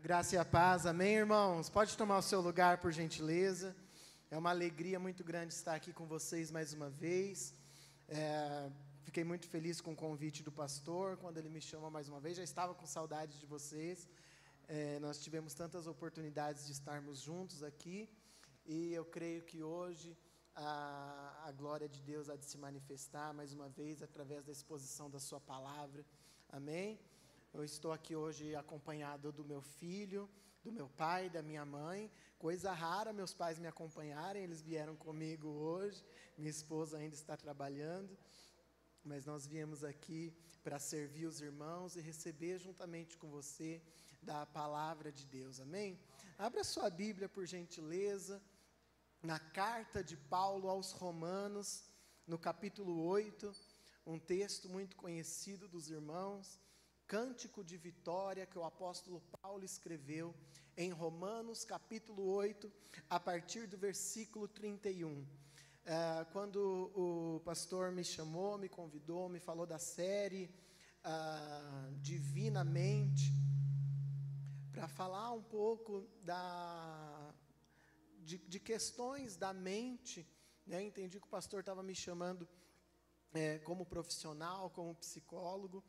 graça e a paz, amém, irmãos? Pode tomar o seu lugar, por gentileza. É uma alegria muito grande estar aqui com vocês mais uma vez. É, fiquei muito feliz com o convite do pastor, quando ele me chamou mais uma vez. Já estava com saudade de vocês. É, nós tivemos tantas oportunidades de estarmos juntos aqui. E eu creio que hoje a, a glória de Deus há de se manifestar mais uma vez através da exposição da Sua palavra. Amém? Eu estou aqui hoje acompanhado do meu filho, do meu pai, da minha mãe. Coisa rara meus pais me acompanharem, eles vieram comigo hoje. Minha esposa ainda está trabalhando. Mas nós viemos aqui para servir os irmãos e receber juntamente com você da palavra de Deus. Amém? Abra sua Bíblia, por gentileza, na carta de Paulo aos Romanos, no capítulo 8, um texto muito conhecido dos irmãos cântico de vitória que o apóstolo Paulo escreveu em Romanos capítulo 8, a partir do versículo 31. É, quando o pastor me chamou, me convidou, me falou da série ah, Divinamente, para falar um pouco da, de, de questões da mente, né? entendi que o pastor estava me chamando é, como profissional, como psicólogo,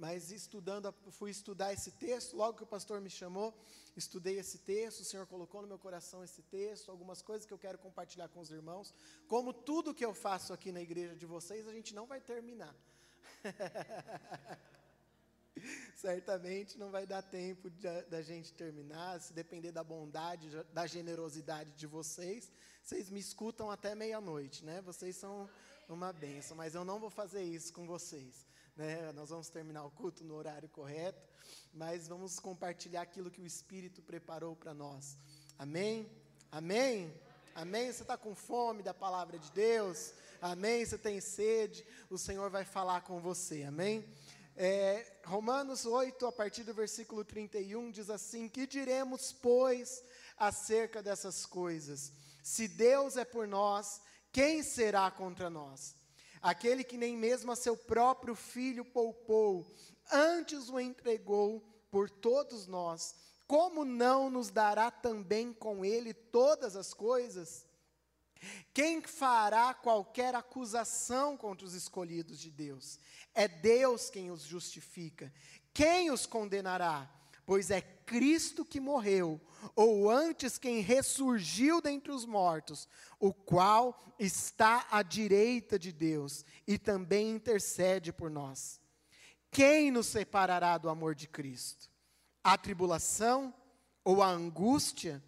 mas estudando, fui estudar esse texto, logo que o pastor me chamou, estudei esse texto, o Senhor colocou no meu coração esse texto, algumas coisas que eu quero compartilhar com os irmãos. Como tudo que eu faço aqui na igreja de vocês, a gente não vai terminar. Certamente não vai dar tempo da gente terminar, se depender da bondade, da generosidade de vocês, vocês me escutam até meia-noite, né? Vocês são uma benção, mas eu não vou fazer isso com vocês. Né? Nós vamos terminar o culto no horário correto, mas vamos compartilhar aquilo que o Espírito preparou para nós. Amém? Amém? Amém? Você está com fome da palavra de Deus? Amém? Você tem sede? O Senhor vai falar com você. Amém? É, Romanos 8, a partir do versículo 31, diz assim: Que diremos, pois, acerca dessas coisas? Se Deus é por nós, quem será contra nós? Aquele que nem mesmo a seu próprio filho poupou, antes o entregou por todos nós, como não nos dará também com ele todas as coisas? Quem fará qualquer acusação contra os escolhidos de Deus? É Deus quem os justifica. Quem os condenará? Pois é Cristo que morreu, ou antes quem ressurgiu dentre os mortos, o qual está à direita de Deus e também intercede por nós. Quem nos separará do amor de Cristo? A tribulação, ou a angústia,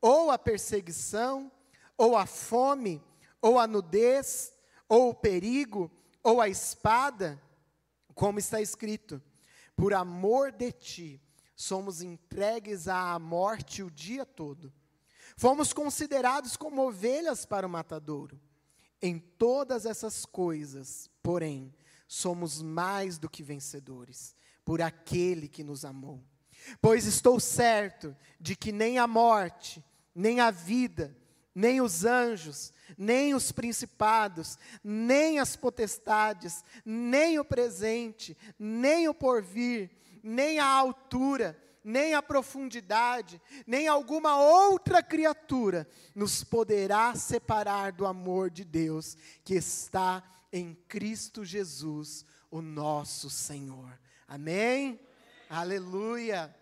ou a perseguição, ou a fome, ou a nudez, ou o perigo, ou a espada? Como está escrito: por amor de ti somos entregues à morte o dia todo. Fomos considerados como ovelhas para o matadouro. Em todas essas coisas, porém, somos mais do que vencedores, por aquele que nos amou. Pois estou certo de que nem a morte, nem a vida, nem os anjos, nem os principados, nem as potestades, nem o presente, nem o porvir, nem a altura, nem a profundidade, nem alguma outra criatura nos poderá separar do amor de Deus que está em Cristo Jesus, o nosso Senhor. Amém? Aleluia.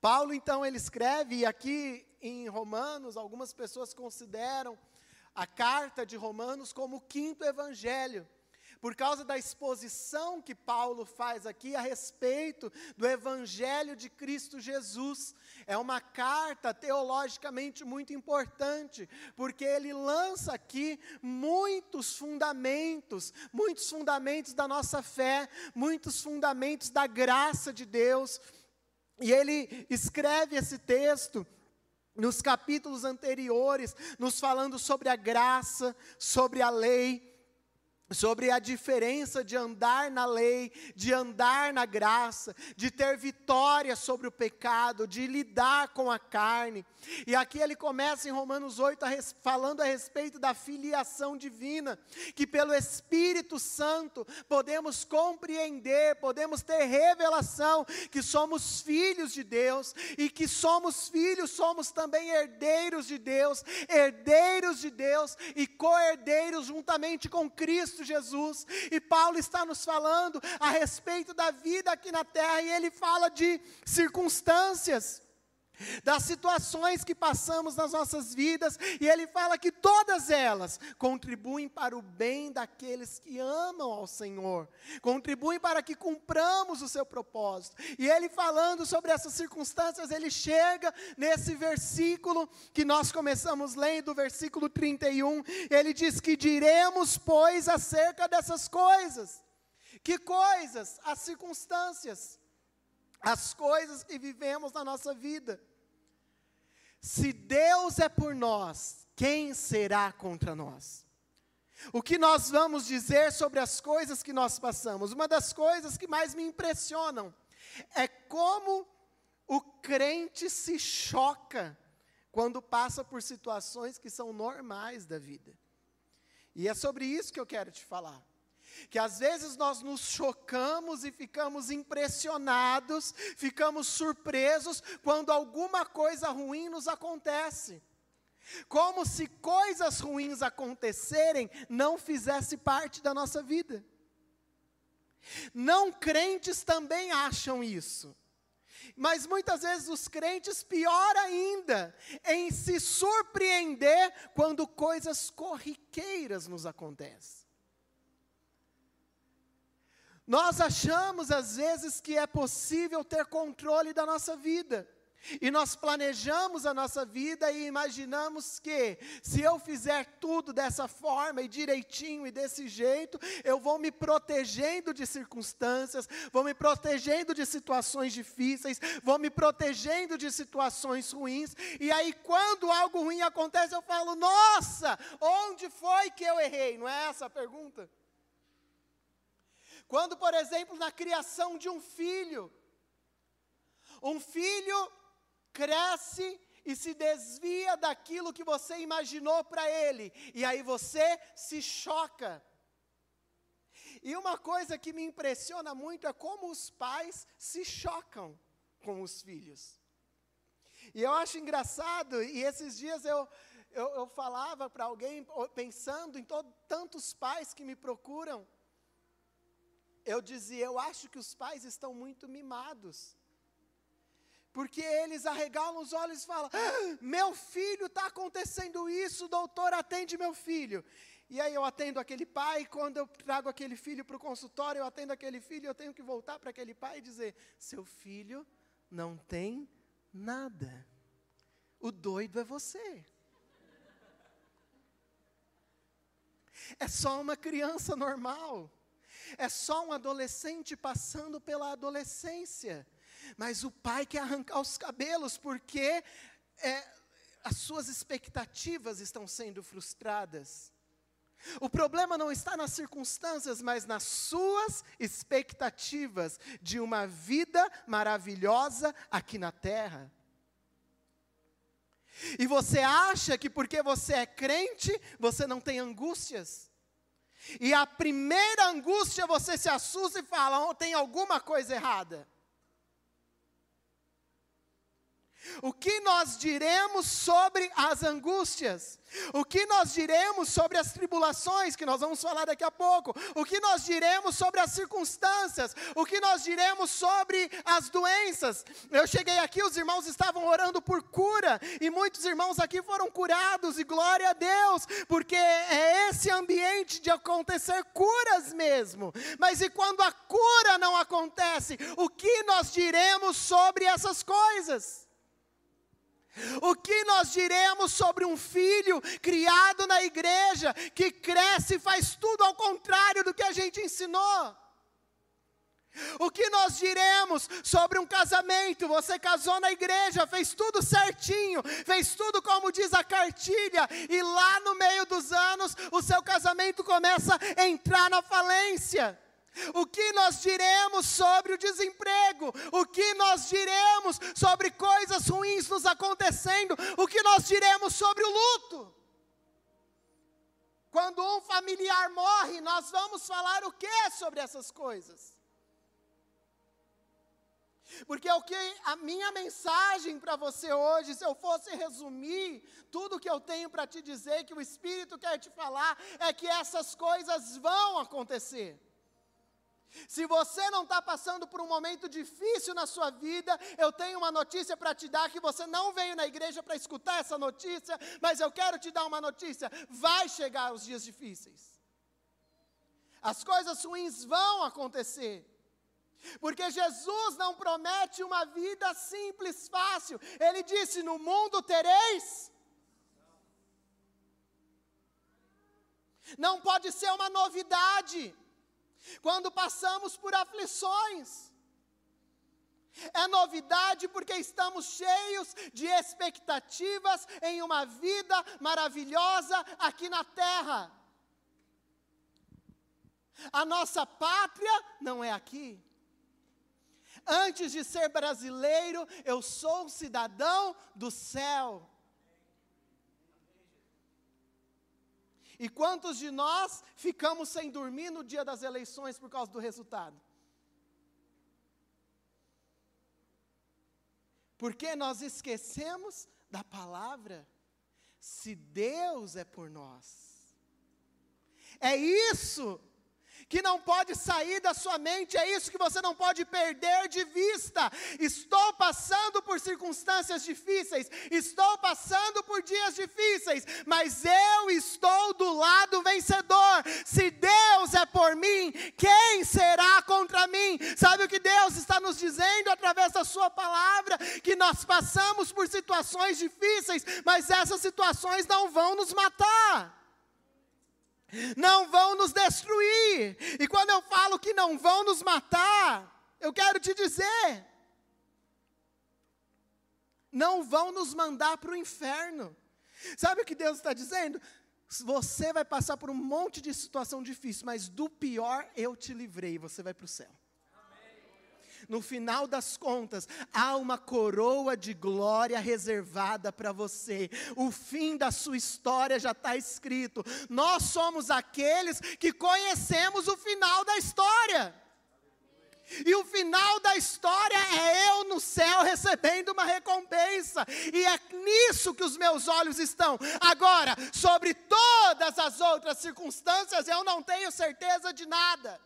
Paulo então ele escreve e aqui em Romanos algumas pessoas consideram a carta de Romanos como o quinto evangelho por causa da exposição que Paulo faz aqui a respeito do Evangelho de Cristo Jesus. É uma carta teologicamente muito importante, porque ele lança aqui muitos fundamentos, muitos fundamentos da nossa fé, muitos fundamentos da graça de Deus. E ele escreve esse texto nos capítulos anteriores, nos falando sobre a graça, sobre a lei sobre a diferença de andar na lei, de andar na graça, de ter vitória sobre o pecado, de lidar com a carne. E aqui ele começa em Romanos 8 a res, falando a respeito da filiação divina, que pelo Espírito Santo podemos compreender, podemos ter revelação que somos filhos de Deus e que somos filhos, somos também herdeiros de Deus, herdeiros de Deus e co-herdeiros juntamente com Cristo Jesus. E Paulo está nos falando a respeito da vida aqui na terra e ele fala de circunstâncias das situações que passamos nas nossas vidas, e ele fala que todas elas contribuem para o bem daqueles que amam ao Senhor, contribuem para que cumpramos o seu propósito. E ele falando sobre essas circunstâncias, ele chega nesse versículo que nós começamos lendo, versículo 31, ele diz que diremos, pois, acerca dessas coisas. Que coisas? As circunstâncias as coisas que vivemos na nossa vida. Se Deus é por nós, quem será contra nós? O que nós vamos dizer sobre as coisas que nós passamos? Uma das coisas que mais me impressionam é como o crente se choca quando passa por situações que são normais da vida. E é sobre isso que eu quero te falar que às vezes nós nos chocamos e ficamos impressionados, ficamos surpresos quando alguma coisa ruim nos acontece. Como se coisas ruins acontecerem não fizesse parte da nossa vida. Não crentes também acham isso. Mas muitas vezes os crentes, pior ainda, em se surpreender quando coisas corriqueiras nos acontecem. Nós achamos às vezes que é possível ter controle da nossa vida. E nós planejamos a nossa vida e imaginamos que, se eu fizer tudo dessa forma e direitinho e desse jeito, eu vou me protegendo de circunstâncias, vou me protegendo de situações difíceis, vou me protegendo de situações ruins, e aí quando algo ruim acontece, eu falo: nossa, onde foi que eu errei? Não é essa a pergunta? Quando, por exemplo, na criação de um filho, um filho cresce e se desvia daquilo que você imaginou para ele, e aí você se choca. E uma coisa que me impressiona muito é como os pais se chocam com os filhos. E eu acho engraçado, e esses dias eu, eu, eu falava para alguém, pensando em tantos pais que me procuram, eu dizia, eu acho que os pais estão muito mimados. Porque eles arregalam os olhos e falam: ah, Meu filho está acontecendo isso, doutor, atende meu filho. E aí eu atendo aquele pai, quando eu trago aquele filho para o consultório, eu atendo aquele filho, eu tenho que voltar para aquele pai e dizer: Seu filho não tem nada. O doido é você. É só uma criança normal é só um adolescente passando pela adolescência. Mas o pai quer arrancar os cabelos porque é, as suas expectativas estão sendo frustradas. O problema não está nas circunstâncias, mas nas suas expectativas de uma vida maravilhosa aqui na terra. E você acha que porque você é crente, você não tem angústias? E a primeira angústia você se assusta e fala: oh, tem alguma coisa errada. O que nós diremos sobre as angústias? O que nós diremos sobre as tribulações, que nós vamos falar daqui a pouco? O que nós diremos sobre as circunstâncias? O que nós diremos sobre as doenças? Eu cheguei aqui, os irmãos estavam orando por cura, e muitos irmãos aqui foram curados, e glória a Deus, porque é esse ambiente de acontecer curas mesmo. Mas e quando a cura não acontece, o que nós diremos sobre essas coisas? O que nós diremos sobre um filho criado na igreja, que cresce e faz tudo ao contrário do que a gente ensinou? O que nós diremos sobre um casamento? Você casou na igreja, fez tudo certinho, fez tudo como diz a cartilha, e lá no meio dos anos o seu casamento começa a entrar na falência. O que nós diremos sobre o desemprego? O que nós diremos sobre coisas ruins nos acontecendo? O que nós diremos sobre o luto? Quando um familiar morre, nós vamos falar o que sobre essas coisas? Porque o que a minha mensagem para você hoje, se eu fosse resumir tudo que eu tenho para te dizer, que o Espírito quer te falar, é que essas coisas vão acontecer. Se você não está passando por um momento difícil na sua vida, eu tenho uma notícia para te dar que você não veio na igreja para escutar essa notícia, mas eu quero te dar uma notícia: vai chegar os dias difíceis. As coisas ruins vão acontecer. Porque Jesus não promete uma vida simples, fácil. Ele disse: No mundo tereis. Não pode ser uma novidade quando passamos por aflições. É novidade porque estamos cheios de expectativas em uma vida maravilhosa aqui na terra. A nossa pátria não é aqui. Antes de ser brasileiro, eu sou um cidadão do céu. E quantos de nós ficamos sem dormir no dia das eleições por causa do resultado? Porque nós esquecemos da palavra. Se Deus é por nós. É isso que não pode sair da sua mente, é isso que você não pode perder de vista. Estou passando por circunstâncias difíceis, estou passando por dias difíceis, mas eu estou do lado vencedor. Se Deus é por mim, quem será contra mim? Sabe o que Deus está nos dizendo através da Sua palavra? Que nós passamos por situações difíceis, mas essas situações não vão nos matar não vão nos destruir. E quando eu falo que não vão nos matar, eu quero te dizer, não vão nos mandar para o inferno. Sabe o que Deus está dizendo? Você vai passar por um monte de situação difícil, mas do pior eu te livrei, você vai para o céu no final das contas, há uma coroa de glória reservada para você. O fim da sua história já está escrito. Nós somos aqueles que conhecemos o final da história. E o final da história é eu no céu recebendo uma recompensa. E é nisso que os meus olhos estão. Agora, sobre todas as outras circunstâncias, eu não tenho certeza de nada.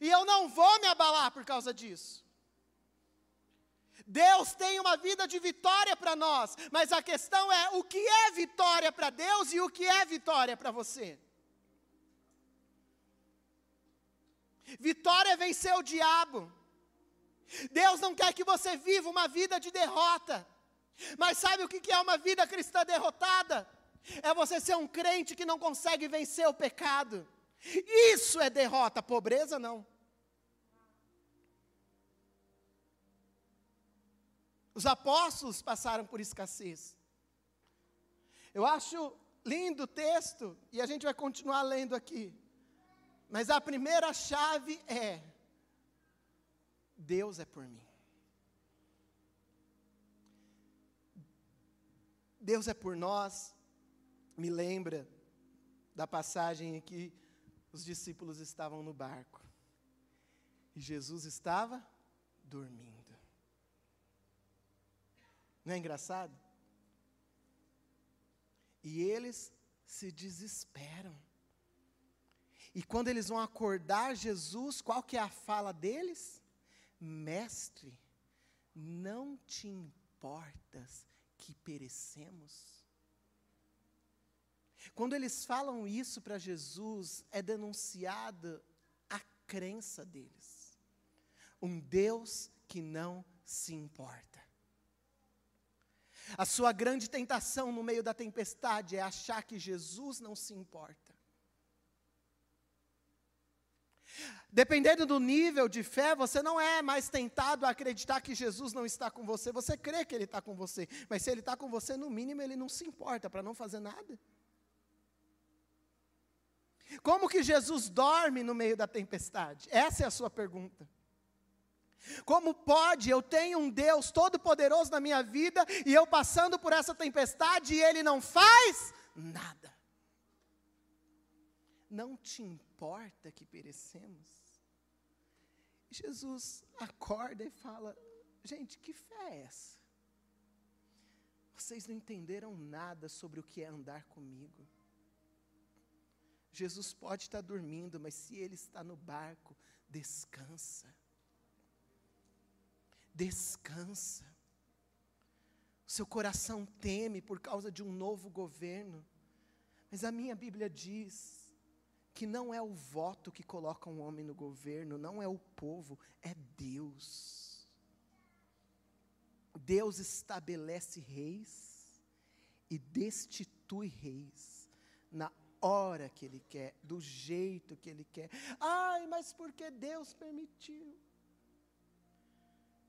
E eu não vou me abalar por causa disso. Deus tem uma vida de vitória para nós, mas a questão é o que é vitória para Deus e o que é vitória para você. Vitória é vencer o diabo. Deus não quer que você viva uma vida de derrota. Mas sabe o que é uma vida cristã derrotada? É você ser um crente que não consegue vencer o pecado. Isso é derrota, pobreza não. Os apóstolos passaram por escassez. Eu acho lindo o texto, e a gente vai continuar lendo aqui. Mas a primeira chave é: Deus é por mim. Deus é por nós. Me lembra da passagem em que os discípulos estavam no barco. E Jesus estava dormindo. Não é engraçado? E eles se desesperam. E quando eles vão acordar Jesus, qual que é a fala deles? Mestre, não te importas que perecemos? Quando eles falam isso para Jesus, é denunciada a crença deles. Um Deus que não se importa. A sua grande tentação no meio da tempestade é achar que Jesus não se importa. Dependendo do nível de fé, você não é mais tentado a acreditar que Jesus não está com você. Você crê que Ele está com você. Mas se Ele está com você, no mínimo, Ele não se importa para não fazer nada. Como que Jesus dorme no meio da tempestade? Essa é a sua pergunta. Como pode eu tenho um Deus todo-poderoso na minha vida e eu passando por essa tempestade e Ele não faz nada? Não te importa que perecemos? Jesus acorda e fala: Gente, que fé é essa? Vocês não entenderam nada sobre o que é andar comigo. Jesus pode estar dormindo, mas se ele está no barco, descansa. Descansa. seu coração teme por causa de um novo governo. Mas a minha Bíblia diz que não é o voto que coloca um homem no governo, não é o povo, é Deus. Deus estabelece reis e destitui reis na hora que Ele quer, do jeito que Ele quer. Ai, mas porque Deus permitiu?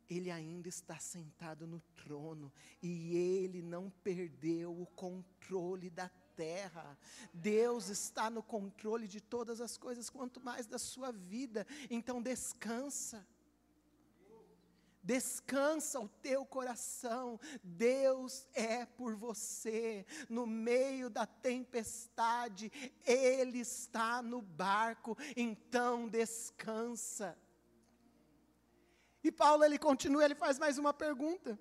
Ele ainda está sentado no trono e Ele não perdeu o controle da terra. Deus está no controle de todas as coisas, quanto mais da sua vida. Então descansa. Descansa o teu coração, Deus é por você, no meio da tempestade, Ele está no barco, então descansa. E Paulo ele continua, ele faz mais uma pergunta.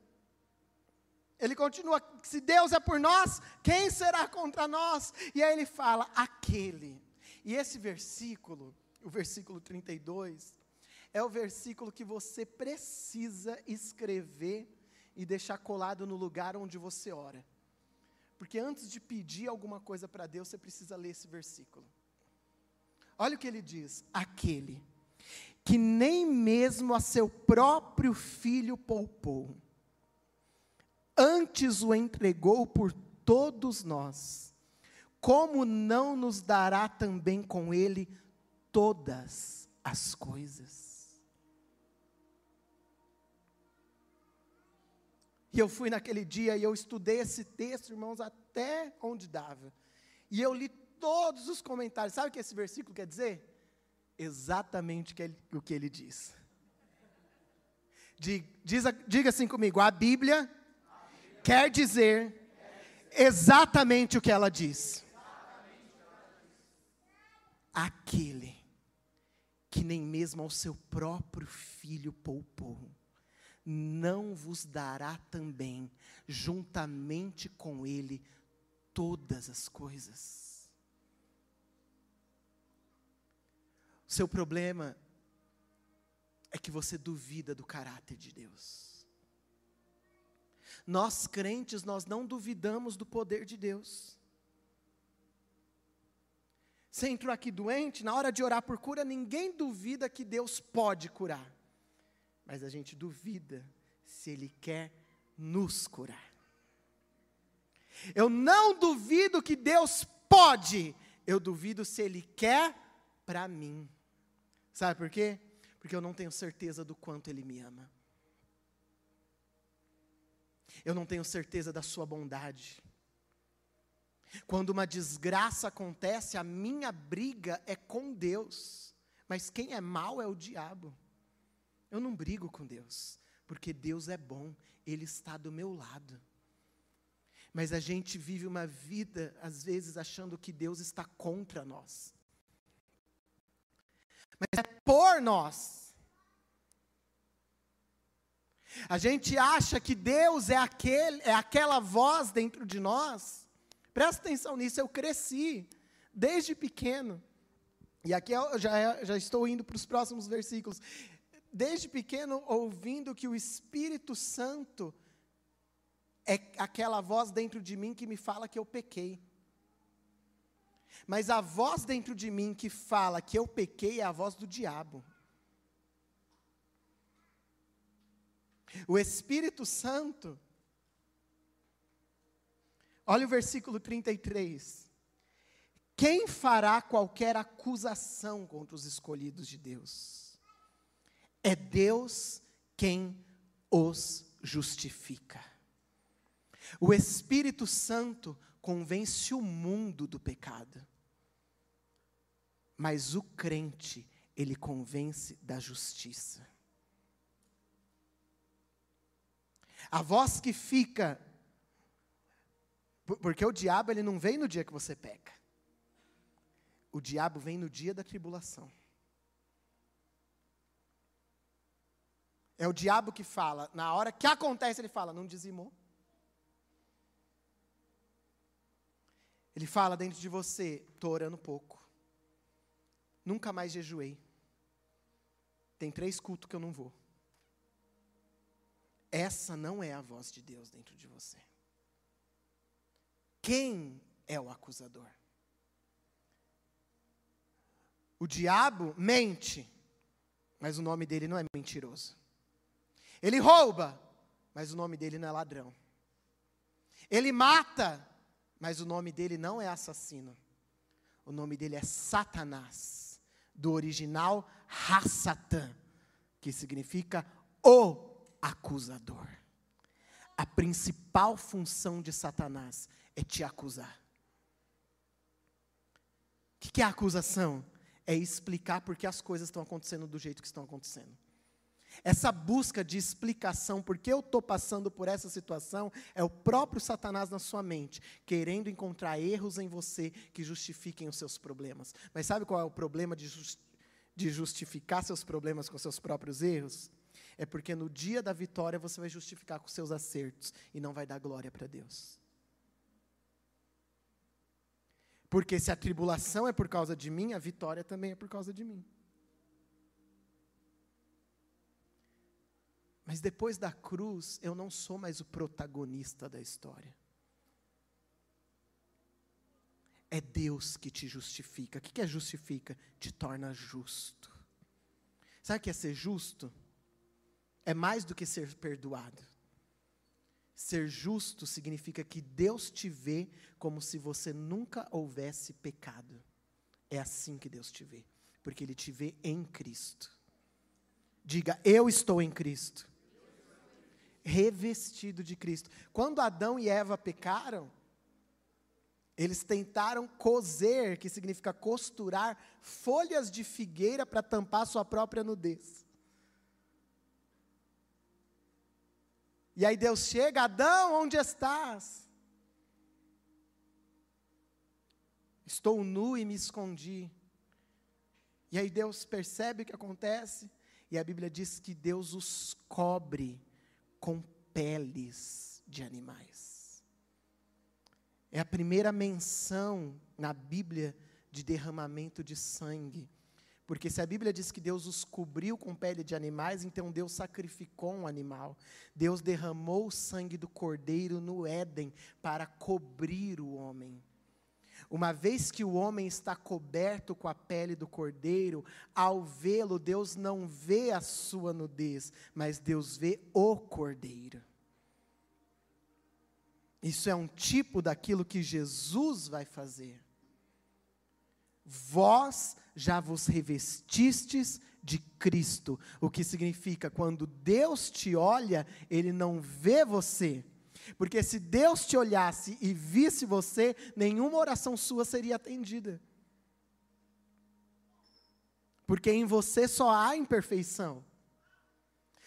Ele continua: se Deus é por nós, quem será contra nós? E aí ele fala: aquele. E esse versículo, o versículo 32, é o versículo que você precisa escrever e deixar colado no lugar onde você ora. Porque antes de pedir alguma coisa para Deus, você precisa ler esse versículo. Olha o que ele diz: aquele que nem mesmo a seu próprio filho poupou antes o entregou por todos nós, como não nos dará também com ele todas as coisas? E eu fui naquele dia e eu estudei esse texto, irmãos, até onde dava. E eu li todos os comentários. Sabe o que esse versículo quer dizer? Exatamente o que ele diz. Diga assim comigo: a Bíblia quer dizer exatamente o que ela diz. Aquele que nem mesmo ao seu próprio filho poupou, não vos dará também, juntamente com ele, todas as coisas. O seu problema é que você duvida do caráter de Deus. Nós crentes, nós não duvidamos do poder de Deus. Você entrou aqui doente, na hora de orar por cura, ninguém duvida que Deus pode curar. Mas a gente duvida se Ele quer nos curar. Eu não duvido que Deus pode, eu duvido se Ele quer para mim. Sabe por quê? Porque eu não tenho certeza do quanto Ele me ama eu não tenho certeza da sua bondade. Quando uma desgraça acontece, a minha briga é com Deus, mas quem é mal é o diabo. Eu não brigo com Deus, porque Deus é bom, Ele está do meu lado. Mas a gente vive uma vida, às vezes, achando que Deus está contra nós. Mas é por nós. A gente acha que Deus é, aquele, é aquela voz dentro de nós. Presta atenção nisso, eu cresci desde pequeno. E aqui eu já, já estou indo para os próximos versículos. Desde pequeno, ouvindo que o Espírito Santo é aquela voz dentro de mim que me fala que eu pequei. Mas a voz dentro de mim que fala que eu pequei é a voz do diabo. O Espírito Santo, olha o versículo 33. Quem fará qualquer acusação contra os escolhidos de Deus? É Deus quem os justifica. O Espírito Santo convence o mundo do pecado. Mas o crente, ele convence da justiça. A voz que fica porque o diabo ele não vem no dia que você peca. O diabo vem no dia da tribulação. É o diabo que fala, na hora que acontece, ele fala, não dizimou. Ele fala dentro de você, estou orando pouco. Nunca mais jejuei. Tem três cultos que eu não vou. Essa não é a voz de Deus dentro de você. Quem é o acusador? O diabo mente, mas o nome dele não é mentiroso. Ele rouba, mas o nome dele não é ladrão. Ele mata, mas o nome dele não é assassino. O nome dele é Satanás, do original Hassatan, que significa o acusador. A principal função de Satanás é te acusar. O que é acusação? É explicar por que as coisas estão acontecendo do jeito que estão acontecendo. Essa busca de explicação por que eu estou passando por essa situação é o próprio Satanás na sua mente, querendo encontrar erros em você que justifiquem os seus problemas. Mas sabe qual é o problema de, just, de justificar seus problemas com seus próprios erros? É porque no dia da vitória você vai justificar com seus acertos e não vai dar glória para Deus. Porque se a tribulação é por causa de mim, a vitória também é por causa de mim. Mas depois da cruz, eu não sou mais o protagonista da história. É Deus que te justifica. O que é justifica? Te torna justo. Sabe o que é ser justo? É mais do que ser perdoado. Ser justo significa que Deus te vê como se você nunca houvesse pecado. É assim que Deus te vê, porque Ele te vê em Cristo. Diga, eu estou em Cristo. Revestido de Cristo. Quando Adão e Eva pecaram, eles tentaram coser, que significa costurar, folhas de figueira para tampar sua própria nudez. E aí Deus chega, Adão, onde estás? Estou nu e me escondi. E aí Deus percebe o que acontece, e a Bíblia diz que Deus os cobre com peles de animais. É a primeira menção na Bíblia de derramamento de sangue. Porque se a Bíblia diz que Deus os cobriu com pele de animais, então Deus sacrificou um animal. Deus derramou o sangue do cordeiro no Éden para cobrir o homem. Uma vez que o homem está coberto com a pele do cordeiro, ao vê-lo, Deus não vê a sua nudez, mas Deus vê o cordeiro. Isso é um tipo daquilo que Jesus vai fazer. Vós já vos revestistes de Cristo. O que significa, quando Deus te olha, Ele não vê você. Porque se Deus te olhasse e visse você, nenhuma oração sua seria atendida. Porque em você só há imperfeição.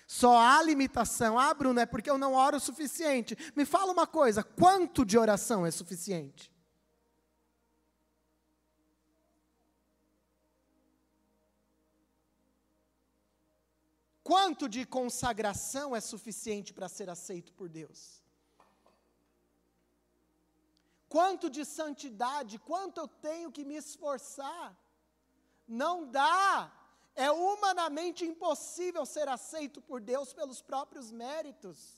Só há limitação. Ah, Bruno, é porque eu não oro o suficiente. Me fala uma coisa: quanto de oração é suficiente? Quanto de consagração é suficiente para ser aceito por Deus? Quanto de santidade, quanto eu tenho que me esforçar? Não dá. É humanamente impossível ser aceito por Deus pelos próprios méritos.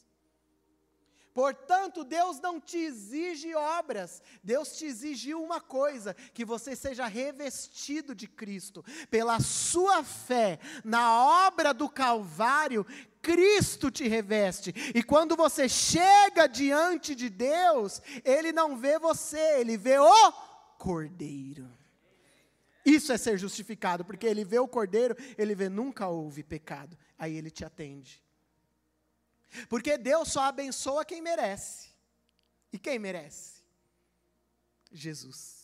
Portanto, Deus não te exige obras, Deus te exigiu uma coisa: que você seja revestido de Cristo. Pela sua fé na obra do Calvário, Cristo te reveste. E quando você chega diante de Deus, Ele não vê você, Ele vê o cordeiro. Isso é ser justificado, porque ele vê o cordeiro, ele vê nunca houve pecado. Aí ele te atende. Porque Deus só abençoa quem merece. E quem merece? Jesus.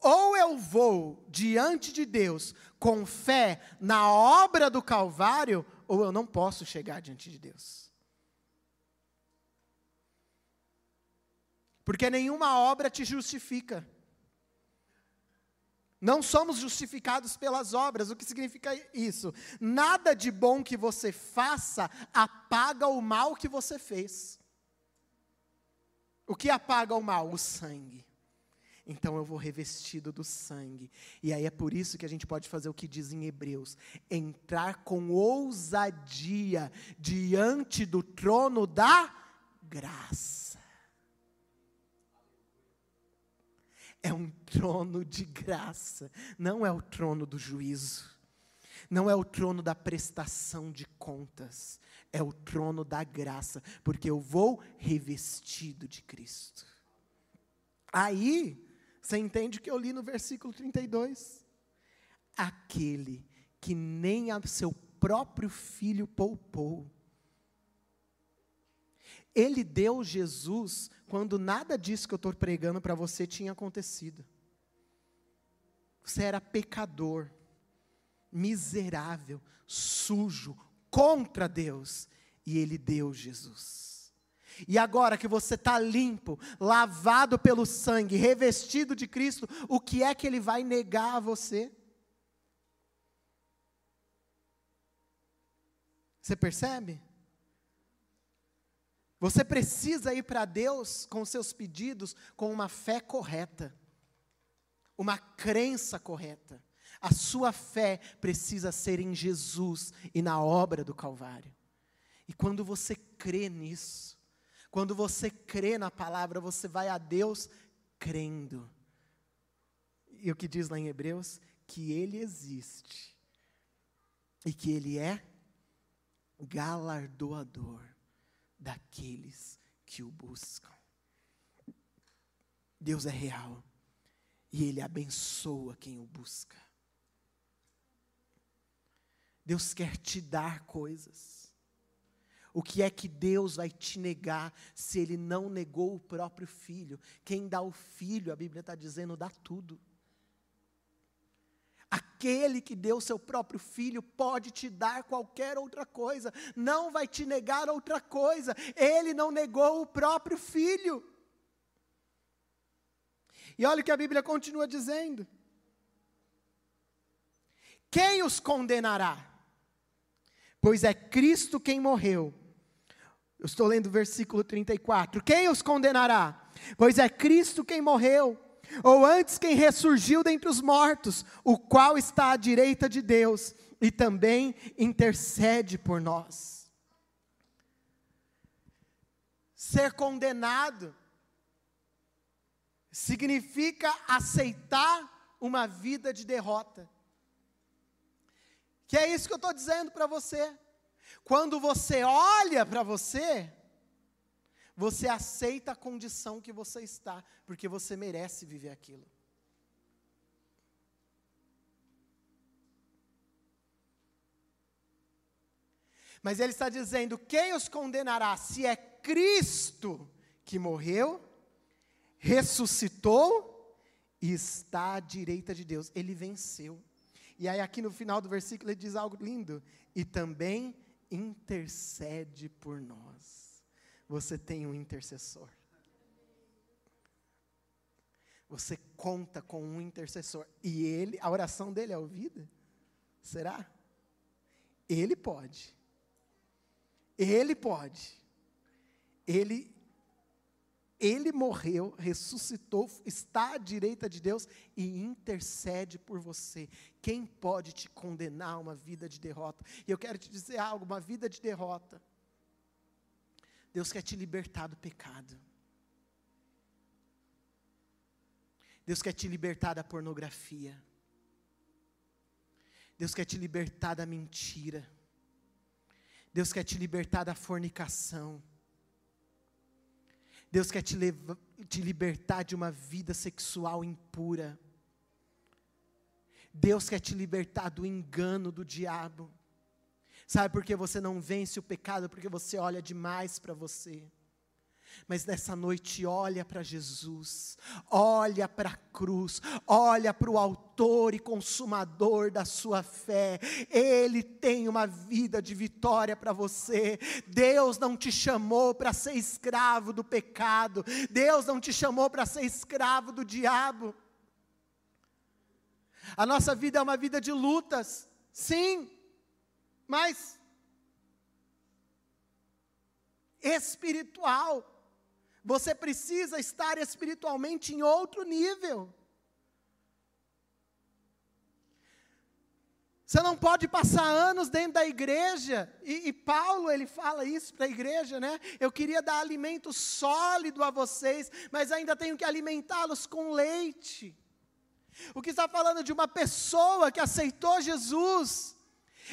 Ou eu vou diante de Deus com fé na obra do Calvário, ou eu não posso chegar diante de Deus. Porque nenhuma obra te justifica. Não somos justificados pelas obras. O que significa isso? Nada de bom que você faça apaga o mal que você fez. O que apaga o mal? O sangue. Então eu vou revestido do sangue. E aí é por isso que a gente pode fazer o que diz em Hebreus: entrar com ousadia diante do trono da graça. é um trono de graça, não é o trono do juízo, não é o trono da prestação de contas, é o trono da graça, porque eu vou revestido de Cristo. Aí, você entende o que eu li no versículo 32? Aquele que nem a seu próprio filho poupou, ele deu Jesus quando nada disso que eu estou pregando para você tinha acontecido. Você era pecador, miserável, sujo, contra Deus, e Ele deu Jesus. E agora que você está limpo, lavado pelo sangue, revestido de Cristo, o que é que Ele vai negar a você? Você percebe? Você precisa ir para Deus com seus pedidos com uma fé correta, uma crença correta. A sua fé precisa ser em Jesus e na obra do Calvário. E quando você crê nisso, quando você crê na palavra, você vai a Deus crendo. E o que diz lá em Hebreus? Que Ele existe e que Ele é galardoador daqueles que o buscam. Deus é real e Ele abençoa quem o busca. Deus quer te dar coisas. O que é que Deus vai te negar se Ele não negou o próprio filho? Quem dá o filho, a Bíblia está dizendo, dá tudo. Aquele que deu seu próprio filho pode te dar qualquer outra coisa, não vai te negar outra coisa. Ele não negou o próprio filho. E olha o que a Bíblia continua dizendo: Quem os condenará? Pois é Cristo quem morreu. Eu estou lendo o versículo 34. Quem os condenará? Pois é Cristo quem morreu ou antes quem ressurgiu dentre os mortos, o qual está à direita de Deus e também intercede por nós. Ser condenado significa aceitar uma vida de derrota. Que é isso que eu estou dizendo para você. Quando você olha para você, você aceita a condição que você está, porque você merece viver aquilo. Mas ele está dizendo: quem os condenará? Se é Cristo que morreu, ressuscitou e está à direita de Deus. Ele venceu. E aí, aqui no final do versículo, ele diz algo lindo: e também intercede por nós você tem um intercessor. Você conta com um intercessor. E ele, a oração dele é ouvida? Será? Ele pode. Ele pode. Ele ele morreu, ressuscitou, está à direita de Deus e intercede por você. Quem pode te condenar a uma vida de derrota? E eu quero te dizer algo: uma vida de derrota Deus quer te libertar do pecado. Deus quer te libertar da pornografia. Deus quer te libertar da mentira. Deus quer te libertar da fornicação. Deus quer te, te libertar de uma vida sexual impura. Deus quer te libertar do engano do diabo. Sabe por que você não vence o pecado? Porque você olha demais para você. Mas nessa noite, olha para Jesus, olha para a cruz, olha para o Autor e Consumador da sua fé. Ele tem uma vida de vitória para você. Deus não te chamou para ser escravo do pecado, Deus não te chamou para ser escravo do diabo. A nossa vida é uma vida de lutas, sim, mas espiritual. Você precisa estar espiritualmente em outro nível. Você não pode passar anos dentro da igreja, e, e Paulo ele fala isso para a igreja, né? Eu queria dar alimento sólido a vocês, mas ainda tenho que alimentá-los com leite. O que está falando de uma pessoa que aceitou Jesus,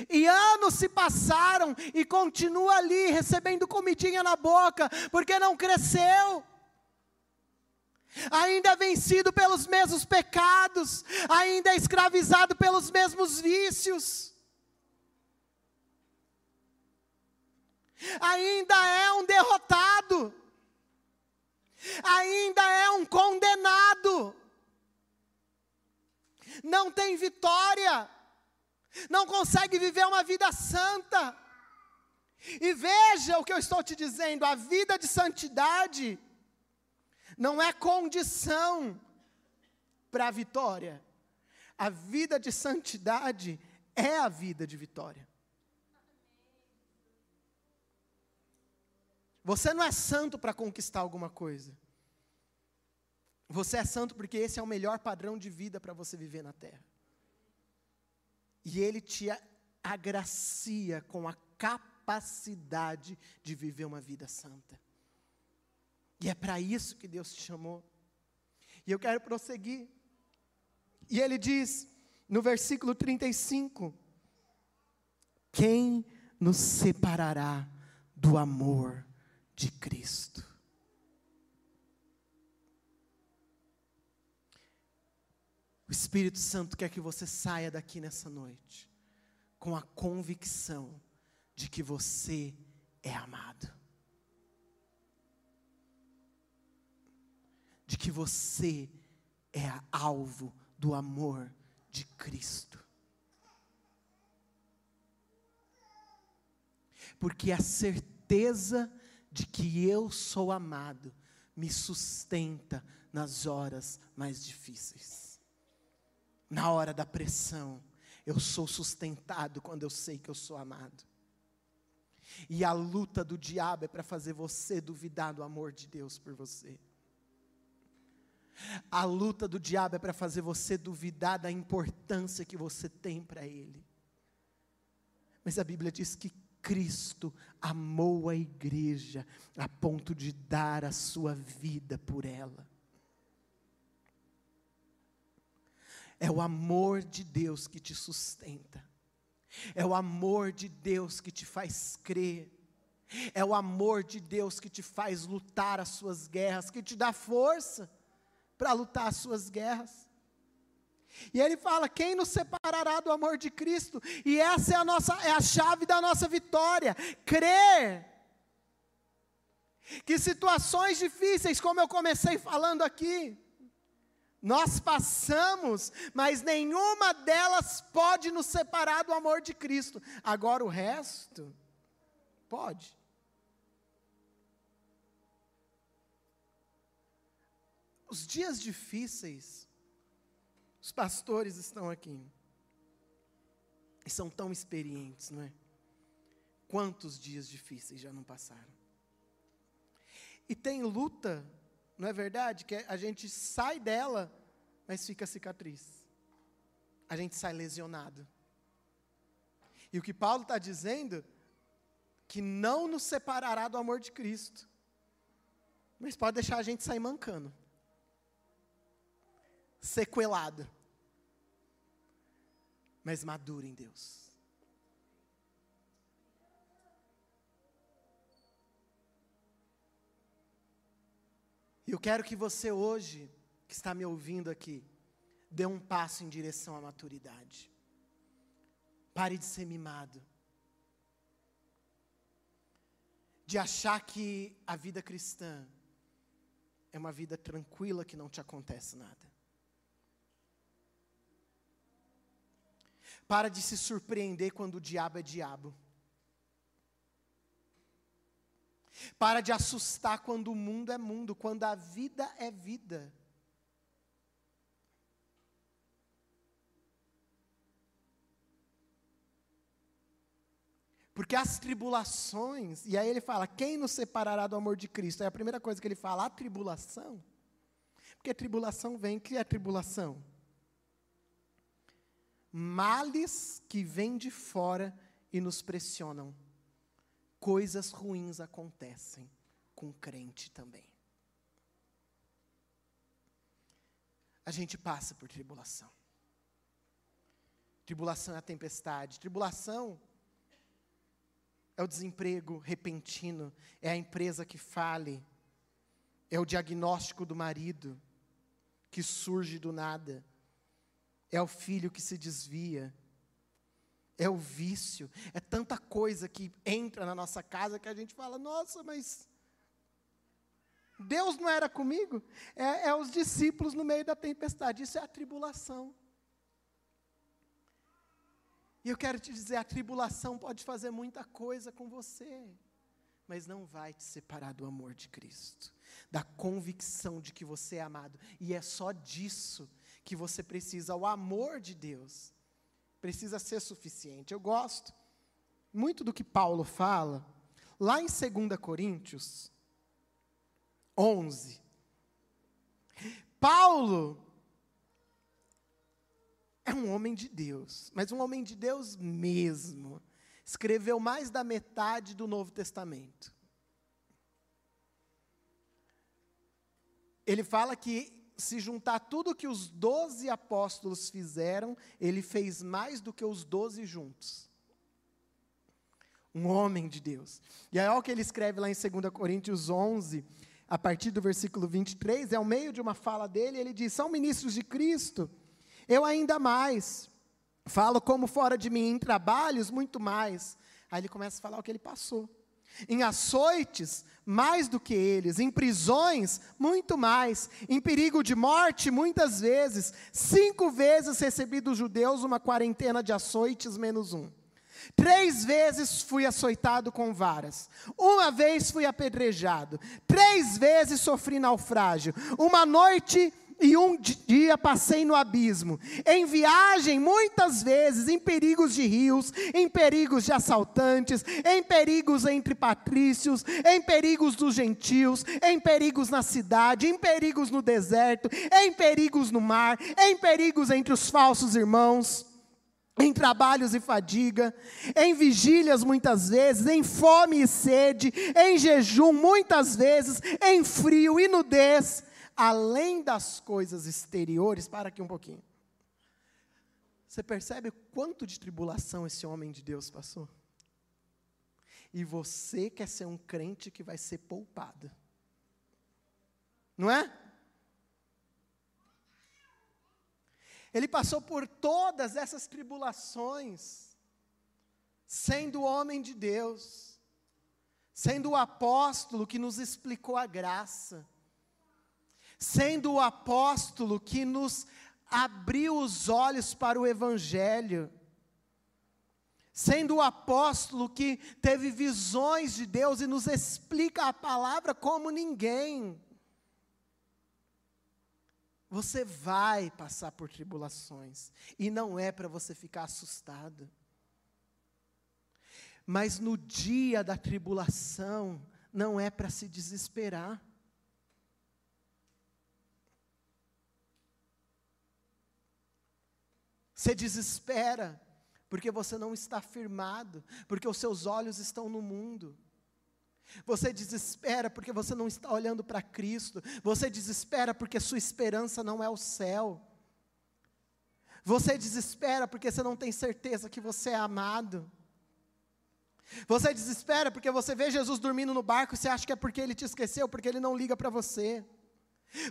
e anos se passaram e continua ali recebendo comidinha na boca, porque não cresceu. Ainda é vencido pelos mesmos pecados, ainda é escravizado pelos mesmos vícios. Ainda é um derrotado. Ainda é um condenado. Não tem vitória não consegue viver uma vida santa. E veja o que eu estou te dizendo: a vida de santidade não é condição para a vitória. A vida de santidade é a vida de vitória. Você não é santo para conquistar alguma coisa. Você é santo porque esse é o melhor padrão de vida para você viver na terra. E Ele te agracia com a capacidade de viver uma vida santa. E é para isso que Deus te chamou. E eu quero prosseguir. E ele diz no versículo 35: Quem nos separará do amor de Cristo? O Espírito Santo quer que você saia daqui nessa noite com a convicção de que você é amado. De que você é alvo do amor de Cristo. Porque a certeza de que eu sou amado me sustenta nas horas mais difíceis na hora da pressão. Eu sou sustentado quando eu sei que eu sou amado. E a luta do diabo é para fazer você duvidar do amor de Deus por você. A luta do diabo é para fazer você duvidar da importância que você tem para Ele. Mas a Bíblia diz que Cristo amou a igreja a ponto de dar a sua vida por ela. É o amor de Deus que te sustenta. É o amor de Deus que te faz crer. É o amor de Deus que te faz lutar as suas guerras, que te dá força para lutar as suas guerras. E ele fala: quem nos separará do amor de Cristo? E essa é a nossa é a chave da nossa vitória. Crer que situações difíceis, como eu comecei falando aqui, nós passamos, mas nenhuma delas pode nos separar do amor de Cristo. Agora o resto, pode. Os dias difíceis, os pastores estão aqui. E são tão experientes, não é? Quantos dias difíceis já não passaram? E tem luta não é verdade? Que a gente sai dela, mas fica cicatriz. A gente sai lesionado. E o que Paulo está dizendo, que não nos separará do amor de Cristo. Mas pode deixar a gente sair mancando. Sequelado. Mas maduro em Deus. Eu quero que você hoje, que está me ouvindo aqui, dê um passo em direção à maturidade. Pare de ser mimado. De achar que a vida cristã é uma vida tranquila que não te acontece nada. Para de se surpreender quando o diabo é diabo. Para de assustar quando o mundo é mundo, quando a vida é vida. Porque as tribulações, e aí ele fala: quem nos separará do amor de Cristo? É a primeira coisa que ele fala: a tribulação. Porque a tribulação vem, que é a tribulação? Males que vêm de fora e nos pressionam coisas ruins acontecem com crente também. A gente passa por tribulação. Tribulação é a tempestade. Tribulação é o desemprego repentino, é a empresa que fale, é o diagnóstico do marido que surge do nada, é o filho que se desvia, é o vício, é tanta coisa que entra na nossa casa que a gente fala: nossa, mas Deus não era comigo? É, é os discípulos no meio da tempestade, isso é a tribulação. E eu quero te dizer: a tribulação pode fazer muita coisa com você, mas não vai te separar do amor de Cristo, da convicção de que você é amado, e é só disso que você precisa, o amor de Deus precisa ser suficiente. Eu gosto muito do que Paulo fala, lá em 2 Coríntios 11. Paulo é um homem de Deus, mas um homem de Deus mesmo. Escreveu mais da metade do Novo Testamento. Ele fala que se juntar tudo que os doze apóstolos fizeram, ele fez mais do que os doze juntos. Um homem de Deus. E aí, olha o que ele escreve lá em 2 Coríntios 11, a partir do versículo 23, é o meio de uma fala dele, ele diz: São ministros de Cristo, eu ainda mais. Falo como fora de mim, em trabalhos, muito mais. Aí ele começa a falar o que ele passou em açoites, mais do que eles, em prisões, muito mais, em perigo de morte, muitas vezes, cinco vezes recebi dos judeus uma quarentena de açoites menos um. Três vezes fui açoitado com varas. Uma vez fui apedrejado. Três vezes sofri naufrágio. Uma noite e um dia passei no abismo, em viagem muitas vezes, em perigos de rios, em perigos de assaltantes, em perigos entre patrícios, em perigos dos gentios, em perigos na cidade, em perigos no deserto, em perigos no mar, em perigos entre os falsos irmãos em trabalhos e fadiga, em vigílias muitas vezes, em fome e sede, em jejum muitas vezes, em frio e nudez além das coisas exteriores, para aqui um pouquinho. Você percebe quanto de tribulação esse homem de Deus passou? E você quer ser um crente que vai ser poupado. Não é? Ele passou por todas essas tribulações, sendo homem de Deus, sendo o apóstolo que nos explicou a graça, sendo o apóstolo que nos abriu os olhos para o Evangelho, sendo o apóstolo que teve visões de Deus e nos explica a palavra como ninguém. Você vai passar por tribulações, e não é para você ficar assustado. Mas no dia da tribulação, não é para se desesperar. Você desespera, porque você não está firmado, porque os seus olhos estão no mundo. Você desespera porque você não está olhando para Cristo. Você desespera porque sua esperança não é o céu. Você desespera porque você não tem certeza que você é amado. Você desespera porque você vê Jesus dormindo no barco e você acha que é porque ele te esqueceu, porque ele não liga para você.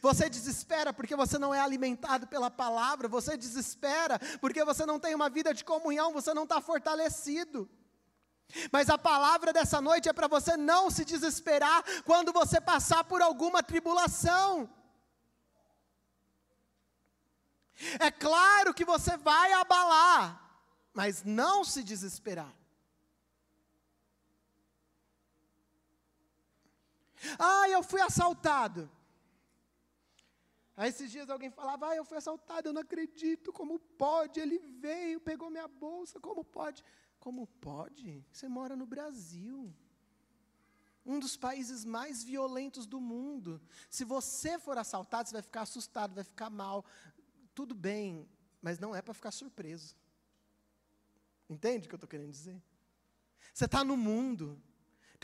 Você desespera porque você não é alimentado pela palavra, você desespera porque você não tem uma vida de comunhão, você não está fortalecido. Mas a palavra dessa noite é para você não se desesperar quando você passar por alguma tribulação. É claro que você vai abalar, mas não se desesperar. Ah, eu fui assaltado. Aí esses dias alguém falava, ah, eu fui assaltado, eu não acredito, como pode? Ele veio, pegou minha bolsa, como pode? Como pode? Você mora no Brasil. Um dos países mais violentos do mundo. Se você for assaltado, você vai ficar assustado, vai ficar mal. Tudo bem, mas não é para ficar surpreso. Entende o que eu estou querendo dizer? Você está no mundo.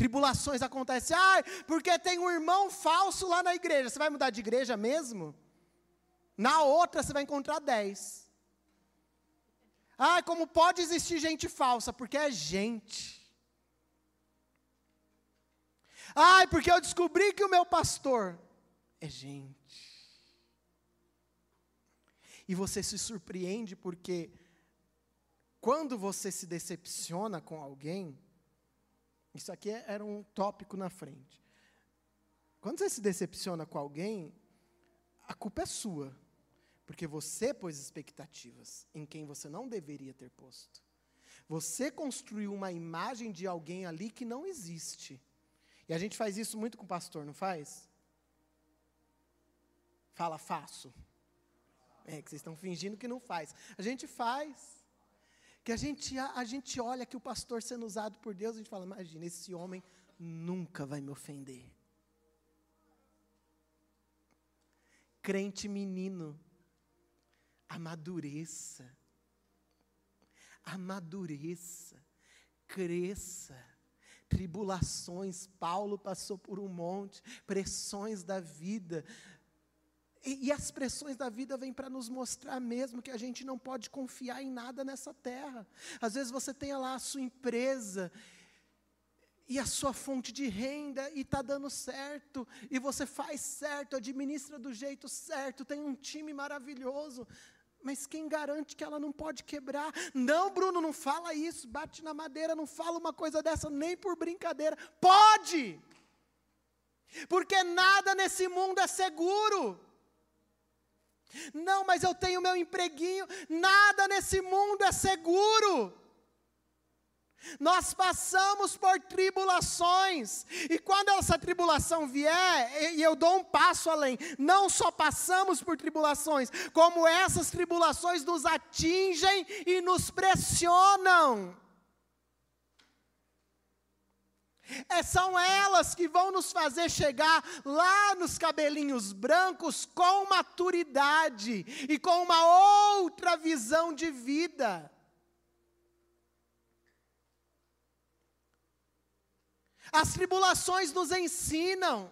Tribulações acontecem. Ah, porque tem um irmão falso lá na igreja. Você vai mudar de igreja mesmo? Na outra você vai encontrar dez. Ah, como pode existir gente falsa? Porque é gente. Ah, porque eu descobri que o meu pastor é gente. E você se surpreende porque quando você se decepciona com alguém, isso aqui era um tópico na frente. Quando você se decepciona com alguém, a culpa é sua. Porque você pôs expectativas em quem você não deveria ter posto. Você construiu uma imagem de alguém ali que não existe. E a gente faz isso muito com o pastor, não faz? Fala, faço. É, que vocês estão fingindo que não faz. A gente faz que a gente, a, gente olha que o pastor sendo usado por Deus, a gente fala, imagina, esse homem nunca vai me ofender. Crente menino, amadureça, amadureça, cresça. Tribulações, Paulo passou por um monte, pressões da vida, e, e as pressões da vida vêm para nos mostrar mesmo que a gente não pode confiar em nada nessa terra. Às vezes você tem lá a sua empresa e a sua fonte de renda e está dando certo, e você faz certo, administra do jeito certo, tem um time maravilhoso, mas quem garante que ela não pode quebrar? Não, Bruno, não fala isso, bate na madeira, não fala uma coisa dessa nem por brincadeira. Pode! Porque nada nesse mundo é seguro. Não, mas eu tenho meu empreguinho. Nada nesse mundo é seguro. Nós passamos por tribulações, e quando essa tribulação vier, e eu dou um passo além, não só passamos por tribulações, como essas tribulações nos atingem e nos pressionam. É, são elas que vão nos fazer chegar lá nos cabelinhos brancos com maturidade e com uma outra visão de vida. As tribulações nos ensinam,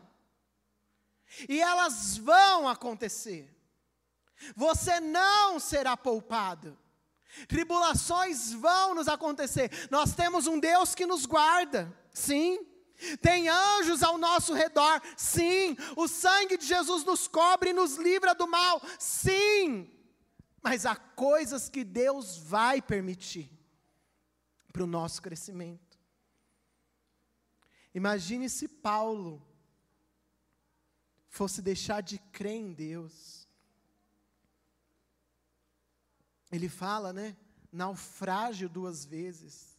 e elas vão acontecer. Você não será poupado. Tribulações vão nos acontecer. Nós temos um Deus que nos guarda. Sim. Tem anjos ao nosso redor, sim. O sangue de Jesus nos cobre e nos livra do mal, sim. Mas há coisas que Deus vai permitir para o nosso crescimento. Imagine se Paulo fosse deixar de crer em Deus. Ele fala, né? Naufrágio duas vezes.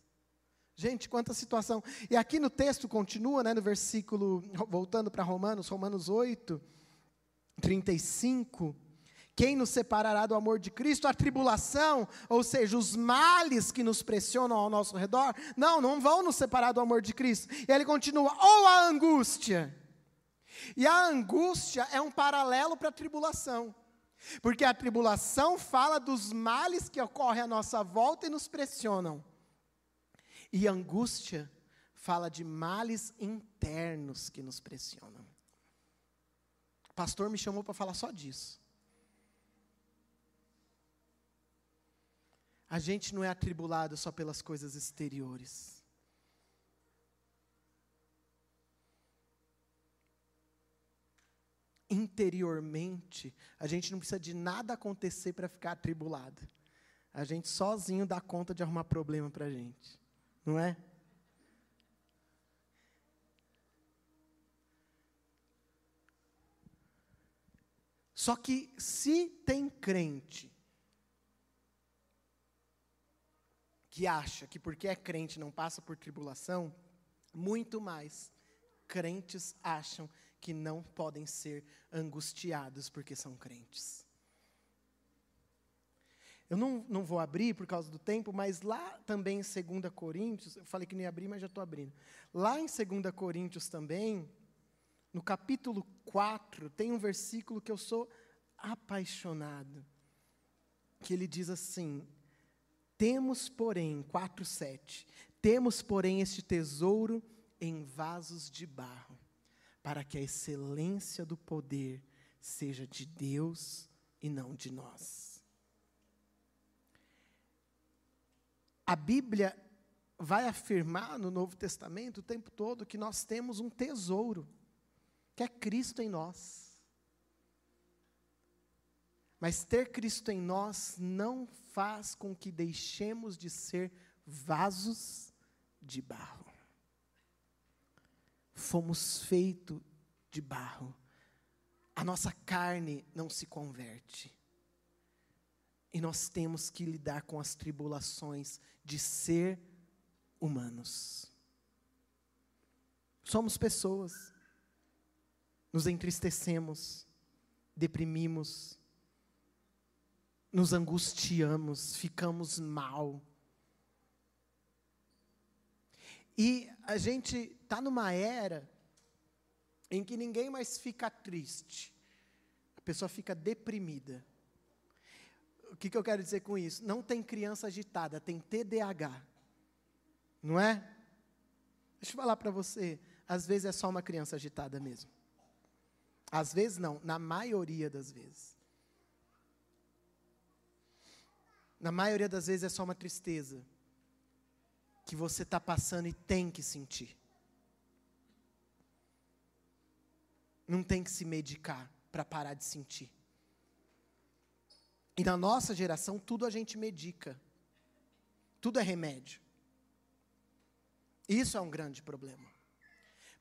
Gente, quanta situação. E aqui no texto continua, né, no versículo, voltando para Romanos, Romanos 8, 35. Quem nos separará do amor de Cristo? A tribulação, ou seja, os males que nos pressionam ao nosso redor? Não, não vão nos separar do amor de Cristo. E ele continua, ou a angústia. E a angústia é um paralelo para a tribulação. Porque a tribulação fala dos males que ocorrem à nossa volta e nos pressionam. E angústia fala de males internos que nos pressionam. O pastor me chamou para falar só disso. A gente não é atribulado só pelas coisas exteriores. interiormente, a gente não precisa de nada acontecer para ficar atribulado. A gente sozinho dá conta de arrumar problema para a gente. Não é? Só que se tem crente que acha que porque é crente não passa por tribulação, muito mais crentes acham que não podem ser angustiados porque são crentes. Eu não, não vou abrir por causa do tempo, mas lá também em 2 Coríntios, eu falei que não ia abrir, mas já estou abrindo. Lá em 2 Coríntios também, no capítulo 4, tem um versículo que eu sou apaixonado, que ele diz assim: Temos, porém, 4:7, temos, porém, este tesouro em vasos de barro, para que a excelência do poder seja de Deus e não de nós. A Bíblia vai afirmar no Novo Testamento o tempo todo que nós temos um tesouro, que é Cristo em nós. Mas ter Cristo em nós não faz com que deixemos de ser vasos de barro. Fomos feitos de barro. A nossa carne não se converte. E nós temos que lidar com as tribulações de ser humanos. Somos pessoas, nos entristecemos, deprimimos, nos angustiamos, ficamos mal. E a gente está numa era em que ninguém mais fica triste, a pessoa fica deprimida o que, que eu quero dizer com isso? Não tem criança agitada, tem TDAH. Não é? Deixa eu falar para você. Às vezes é só uma criança agitada mesmo. Às vezes não, na maioria das vezes. Na maioria das vezes é só uma tristeza que você está passando e tem que sentir. Não tem que se medicar para parar de sentir. E na nossa geração, tudo a gente medica. Tudo é remédio. Isso é um grande problema.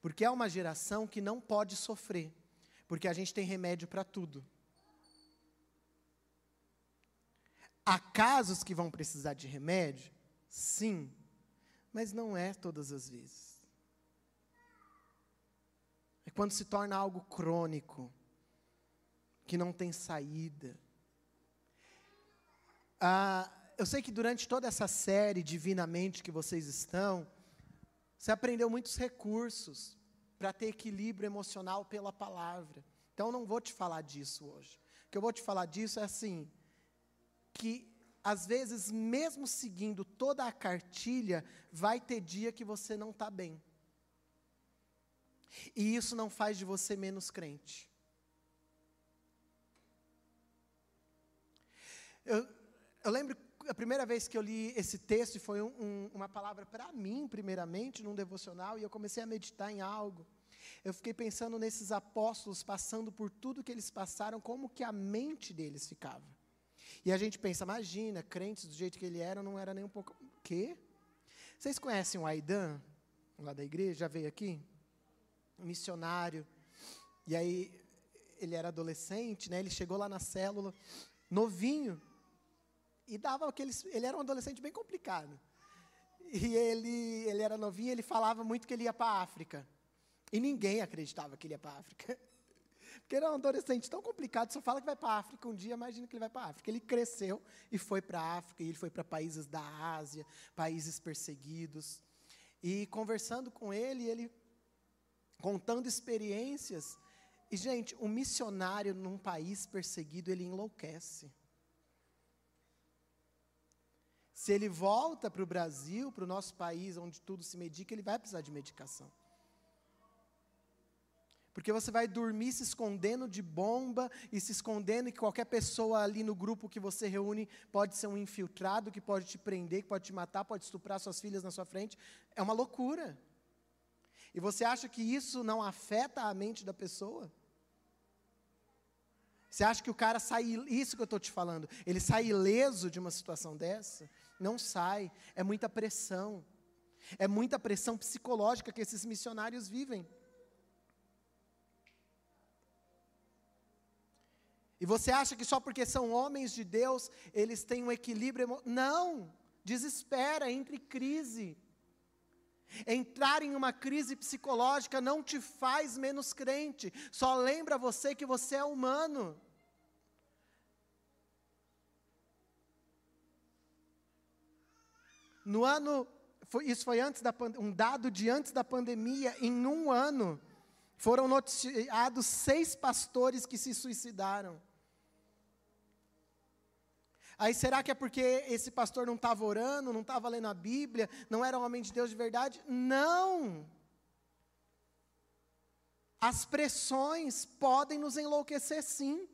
Porque é uma geração que não pode sofrer. Porque a gente tem remédio para tudo. Há casos que vão precisar de remédio? Sim. Mas não é todas as vezes. É quando se torna algo crônico, que não tem saída ah, eu sei que durante toda essa série, divinamente, que vocês estão, você aprendeu muitos recursos para ter equilíbrio emocional pela palavra. Então, não vou te falar disso hoje. O que eu vou te falar disso é assim: que às vezes, mesmo seguindo toda a cartilha, vai ter dia que você não está bem. E isso não faz de você menos crente. Eu, eu lembro a primeira vez que eu li esse texto, e foi um, um, uma palavra para mim, primeiramente, num devocional, e eu comecei a meditar em algo. Eu fiquei pensando nesses apóstolos passando por tudo que eles passaram, como que a mente deles ficava. E a gente pensa, imagina, crentes do jeito que ele era, não era nem um pouco. O quê? Vocês conhecem o Aidan, lá da igreja, já veio aqui? Um missionário. E aí, ele era adolescente, né? Ele chegou lá na célula, novinho e dava aqueles. Ele era um adolescente bem complicado. E ele, ele era novinho, ele falava muito que ele ia para a África. E ninguém acreditava que ele ia para a África. Porque era um adolescente tão complicado, só fala que vai para a África um dia, imagina que ele vai para a África. Ele cresceu e foi para a África, e ele foi para países da Ásia, países perseguidos. E conversando com ele, ele contando experiências. E, gente, um missionário num país perseguido, ele enlouquece. Se ele volta para o Brasil, para o nosso país, onde tudo se medica, ele vai precisar de medicação. Porque você vai dormir se escondendo de bomba e se escondendo que qualquer pessoa ali no grupo que você reúne pode ser um infiltrado, que pode te prender, que pode te matar, pode estuprar suas filhas na sua frente. É uma loucura. E você acha que isso não afeta a mente da pessoa? Você acha que o cara sai, isso que eu estou te falando, ele sai ileso de uma situação dessa? Não sai, é muita pressão. É muita pressão psicológica que esses missionários vivem. E você acha que só porque são homens de Deus, eles têm um equilíbrio emocional? Não! Desespera, entre crise. Entrar em uma crise psicológica não te faz menos crente, só lembra você que você é humano. No ano, foi, isso foi antes da um dado de antes da pandemia, em um ano, foram noticiados seis pastores que se suicidaram. Aí será que é porque esse pastor não estava orando, não estava lendo a Bíblia, não era um homem de Deus de verdade? Não! As pressões podem nos enlouquecer sim.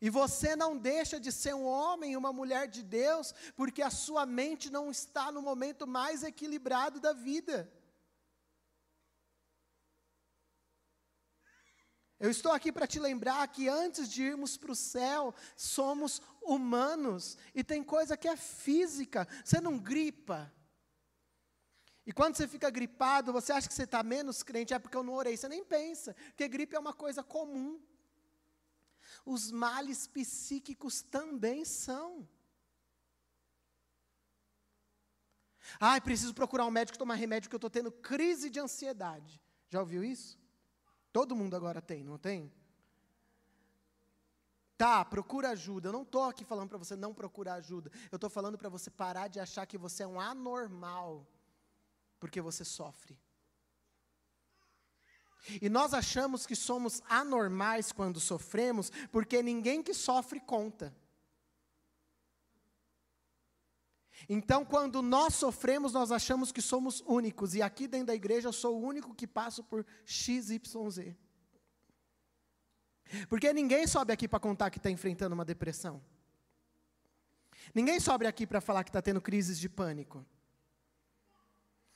E você não deixa de ser um homem e uma mulher de Deus, porque a sua mente não está no momento mais equilibrado da vida. Eu estou aqui para te lembrar que antes de irmos para o céu, somos humanos e tem coisa que é física. Você não gripa. E quando você fica gripado, você acha que você está menos crente, é porque eu não orei. Você nem pensa, porque gripe é uma coisa comum. Os males psíquicos também são. Ai, preciso procurar um médico tomar remédio que eu estou tendo crise de ansiedade. Já ouviu isso? Todo mundo agora tem, não tem? Tá, procura ajuda. Eu não estou aqui falando para você não procurar ajuda. Eu estou falando para você parar de achar que você é um anormal, porque você sofre. E nós achamos que somos anormais quando sofremos, porque ninguém que sofre conta. Então, quando nós sofremos, nós achamos que somos únicos. E aqui dentro da igreja eu sou o único que passo por XYZ. Porque ninguém sobe aqui para contar que está enfrentando uma depressão. Ninguém sobe aqui para falar que está tendo crises de pânico.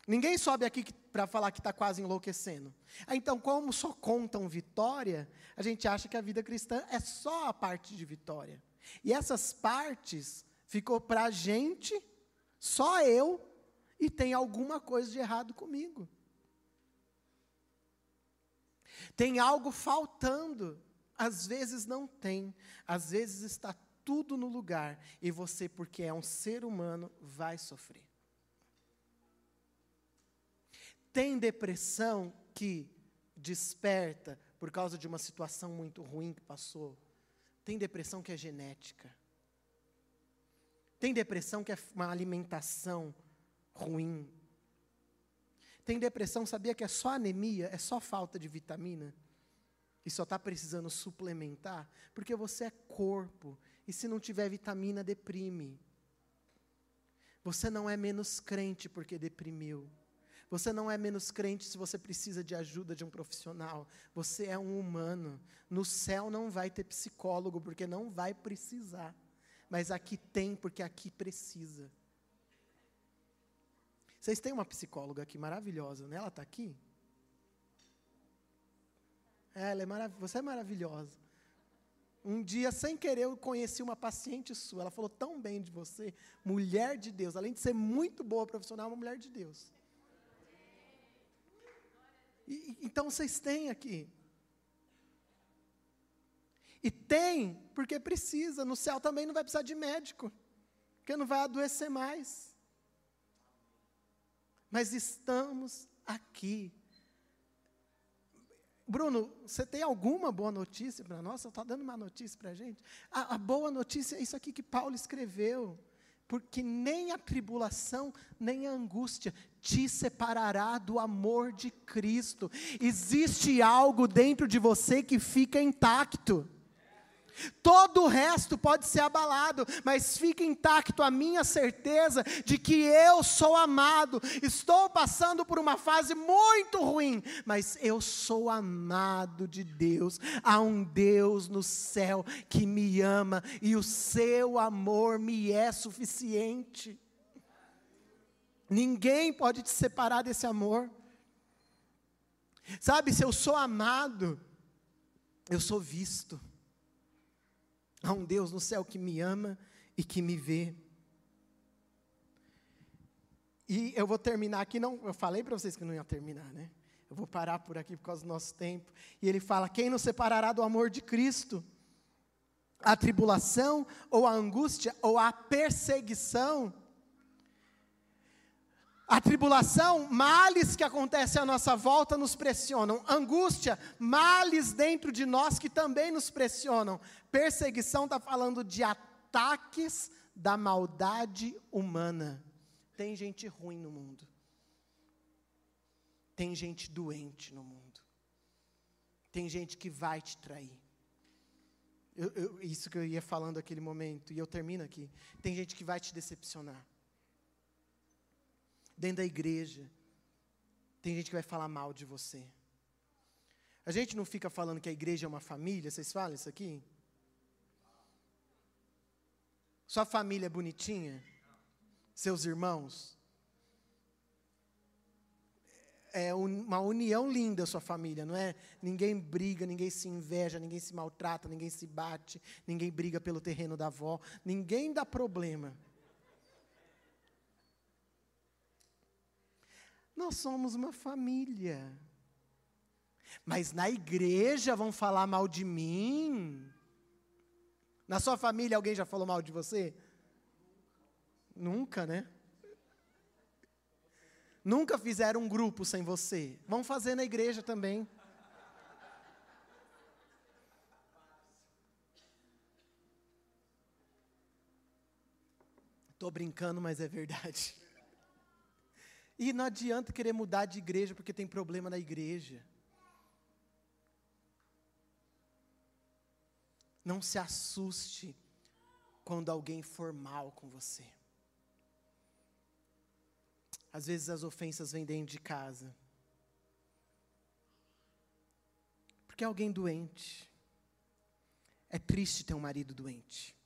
Ninguém sobe aqui para falar que está quase enlouquecendo. Ah, então, como só contam vitória, a gente acha que a vida cristã é só a parte de vitória. E essas partes ficou para a gente só eu e tem alguma coisa de errado comigo. Tem algo faltando. Às vezes não tem, às vezes está tudo no lugar e você, porque é um ser humano, vai sofrer. Tem depressão que desperta por causa de uma situação muito ruim que passou. Tem depressão que é genética. Tem depressão que é uma alimentação ruim. Tem depressão, sabia que é só anemia, é só falta de vitamina? E só está precisando suplementar? Porque você é corpo. E se não tiver vitamina, deprime. Você não é menos crente porque deprimiu. Você não é menos crente se você precisa de ajuda de um profissional. Você é um humano. No céu não vai ter psicólogo, porque não vai precisar mas aqui tem porque aqui precisa. Vocês têm uma psicóloga aqui maravilhosa, né? Ela está aqui? É, ela é marav você é maravilhosa. Um dia, sem querer, eu conheci uma paciente sua. Ela falou tão bem de você, mulher de Deus. Além de ser muito boa profissional, uma mulher de Deus. E, então vocês têm aqui. E tem, porque precisa. No céu também não vai precisar de médico, porque não vai adoecer mais. Mas estamos aqui. Bruno, você tem alguma boa notícia para nós? Você está dando uma notícia para a gente? A, a boa notícia é isso aqui que Paulo escreveu porque nem a tribulação, nem a angústia te separará do amor de Cristo. Existe algo dentro de você que fica intacto. Todo o resto pode ser abalado, mas fica intacto a minha certeza de que eu sou amado. Estou passando por uma fase muito ruim, mas eu sou amado de Deus. Há um Deus no céu que me ama e o seu amor me é suficiente. Ninguém pode te separar desse amor. Sabe, se eu sou amado, eu sou visto. Há um Deus no céu que me ama e que me vê. E eu vou terminar aqui, não, eu falei para vocês que não ia terminar, né? Eu vou parar por aqui por causa do nosso tempo. E ele fala: Quem nos separará do amor de Cristo? A tribulação, ou a angústia, ou a perseguição? A tribulação, males que acontecem à nossa volta nos pressionam. Angústia, males dentro de nós que também nos pressionam. Perseguição está falando de ataques da maldade humana. Tem gente ruim no mundo. Tem gente doente no mundo. Tem gente que vai te trair. Eu, eu, isso que eu ia falando naquele momento, e eu termino aqui. Tem gente que vai te decepcionar. Dentro da igreja, tem gente que vai falar mal de você. A gente não fica falando que a igreja é uma família, vocês falam isso aqui? Sua família é bonitinha? Seus irmãos? É uma união linda sua família, não é? Ninguém briga, ninguém se inveja, ninguém se maltrata, ninguém se bate, ninguém briga pelo terreno da avó, ninguém dá problema. Nós somos uma família. Mas na igreja vão falar mal de mim. Na sua família alguém já falou mal de você? Nunca, né? Nunca fizeram um grupo sem você. Vão fazer na igreja também. Estou brincando, mas é verdade. E não adianta querer mudar de igreja porque tem problema na igreja. Não se assuste quando alguém for mal com você. Às vezes as ofensas vêm dentro de casa. Porque é alguém doente. É triste ter um marido doente.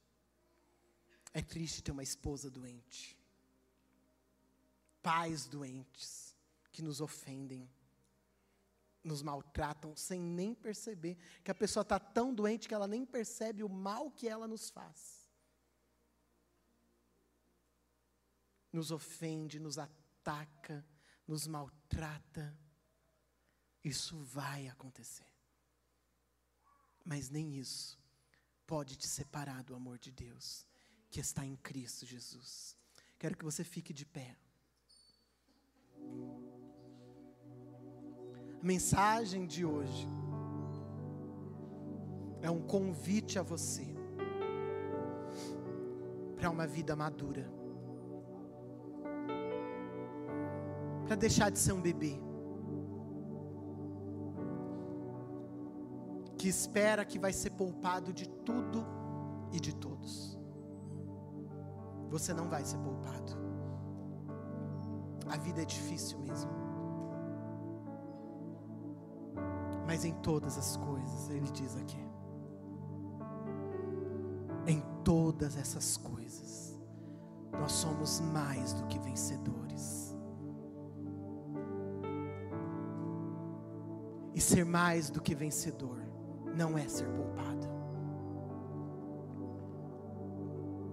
É triste ter uma esposa doente. Pais doentes que nos ofendem nos maltratam sem nem perceber que a pessoa está tão doente que ela nem percebe o mal que ela nos faz. Nos ofende, nos ataca, nos maltrata. Isso vai acontecer. Mas nem isso pode te separar do amor de Deus que está em Cristo Jesus. Quero que você fique de pé mensagem de hoje é um convite a você para uma vida madura, para deixar de ser um bebê, que espera que vai ser poupado de tudo e de todos. Você não vai ser poupado. A vida é difícil mesmo. mas em todas as coisas, ele diz aqui. Em todas essas coisas, nós somos mais do que vencedores. E ser mais do que vencedor não é ser poupado,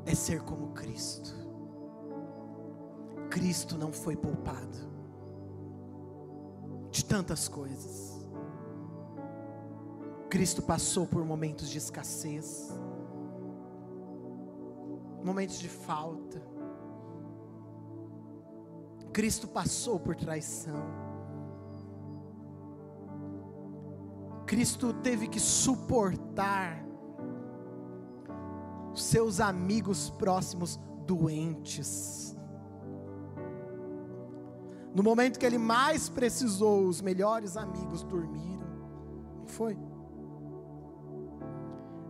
é ser como Cristo. Cristo não foi poupado de tantas coisas. Cristo passou por momentos de escassez, momentos de falta. Cristo passou por traição. Cristo teve que suportar seus amigos próximos doentes. No momento que ele mais precisou, os melhores amigos dormiram. Não foi?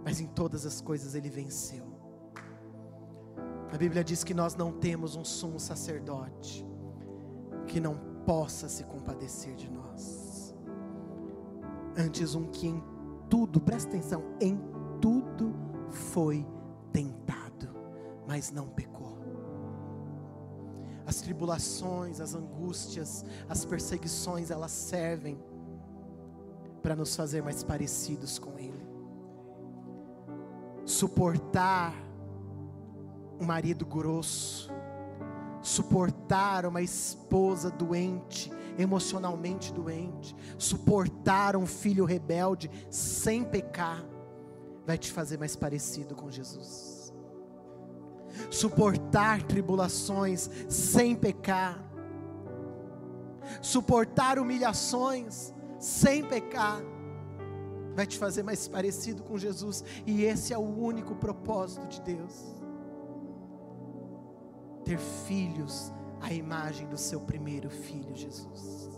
mas em todas as coisas ele venceu. A Bíblia diz que nós não temos um sumo sacerdote que não possa se compadecer de nós. Antes um que em tudo, presta atenção, em tudo foi tentado, mas não pecou. As tribulações, as angústias, as perseguições, elas servem para nos fazer mais parecidos com Ele. Suportar um marido grosso, suportar uma esposa doente, emocionalmente doente, suportar um filho rebelde sem pecar, vai te fazer mais parecido com Jesus. Suportar tribulações sem pecar, suportar humilhações sem pecar, vai te fazer mais parecido com Jesus, e esse é o único propósito de Deus. Ter filhos à imagem do seu primeiro filho, Jesus.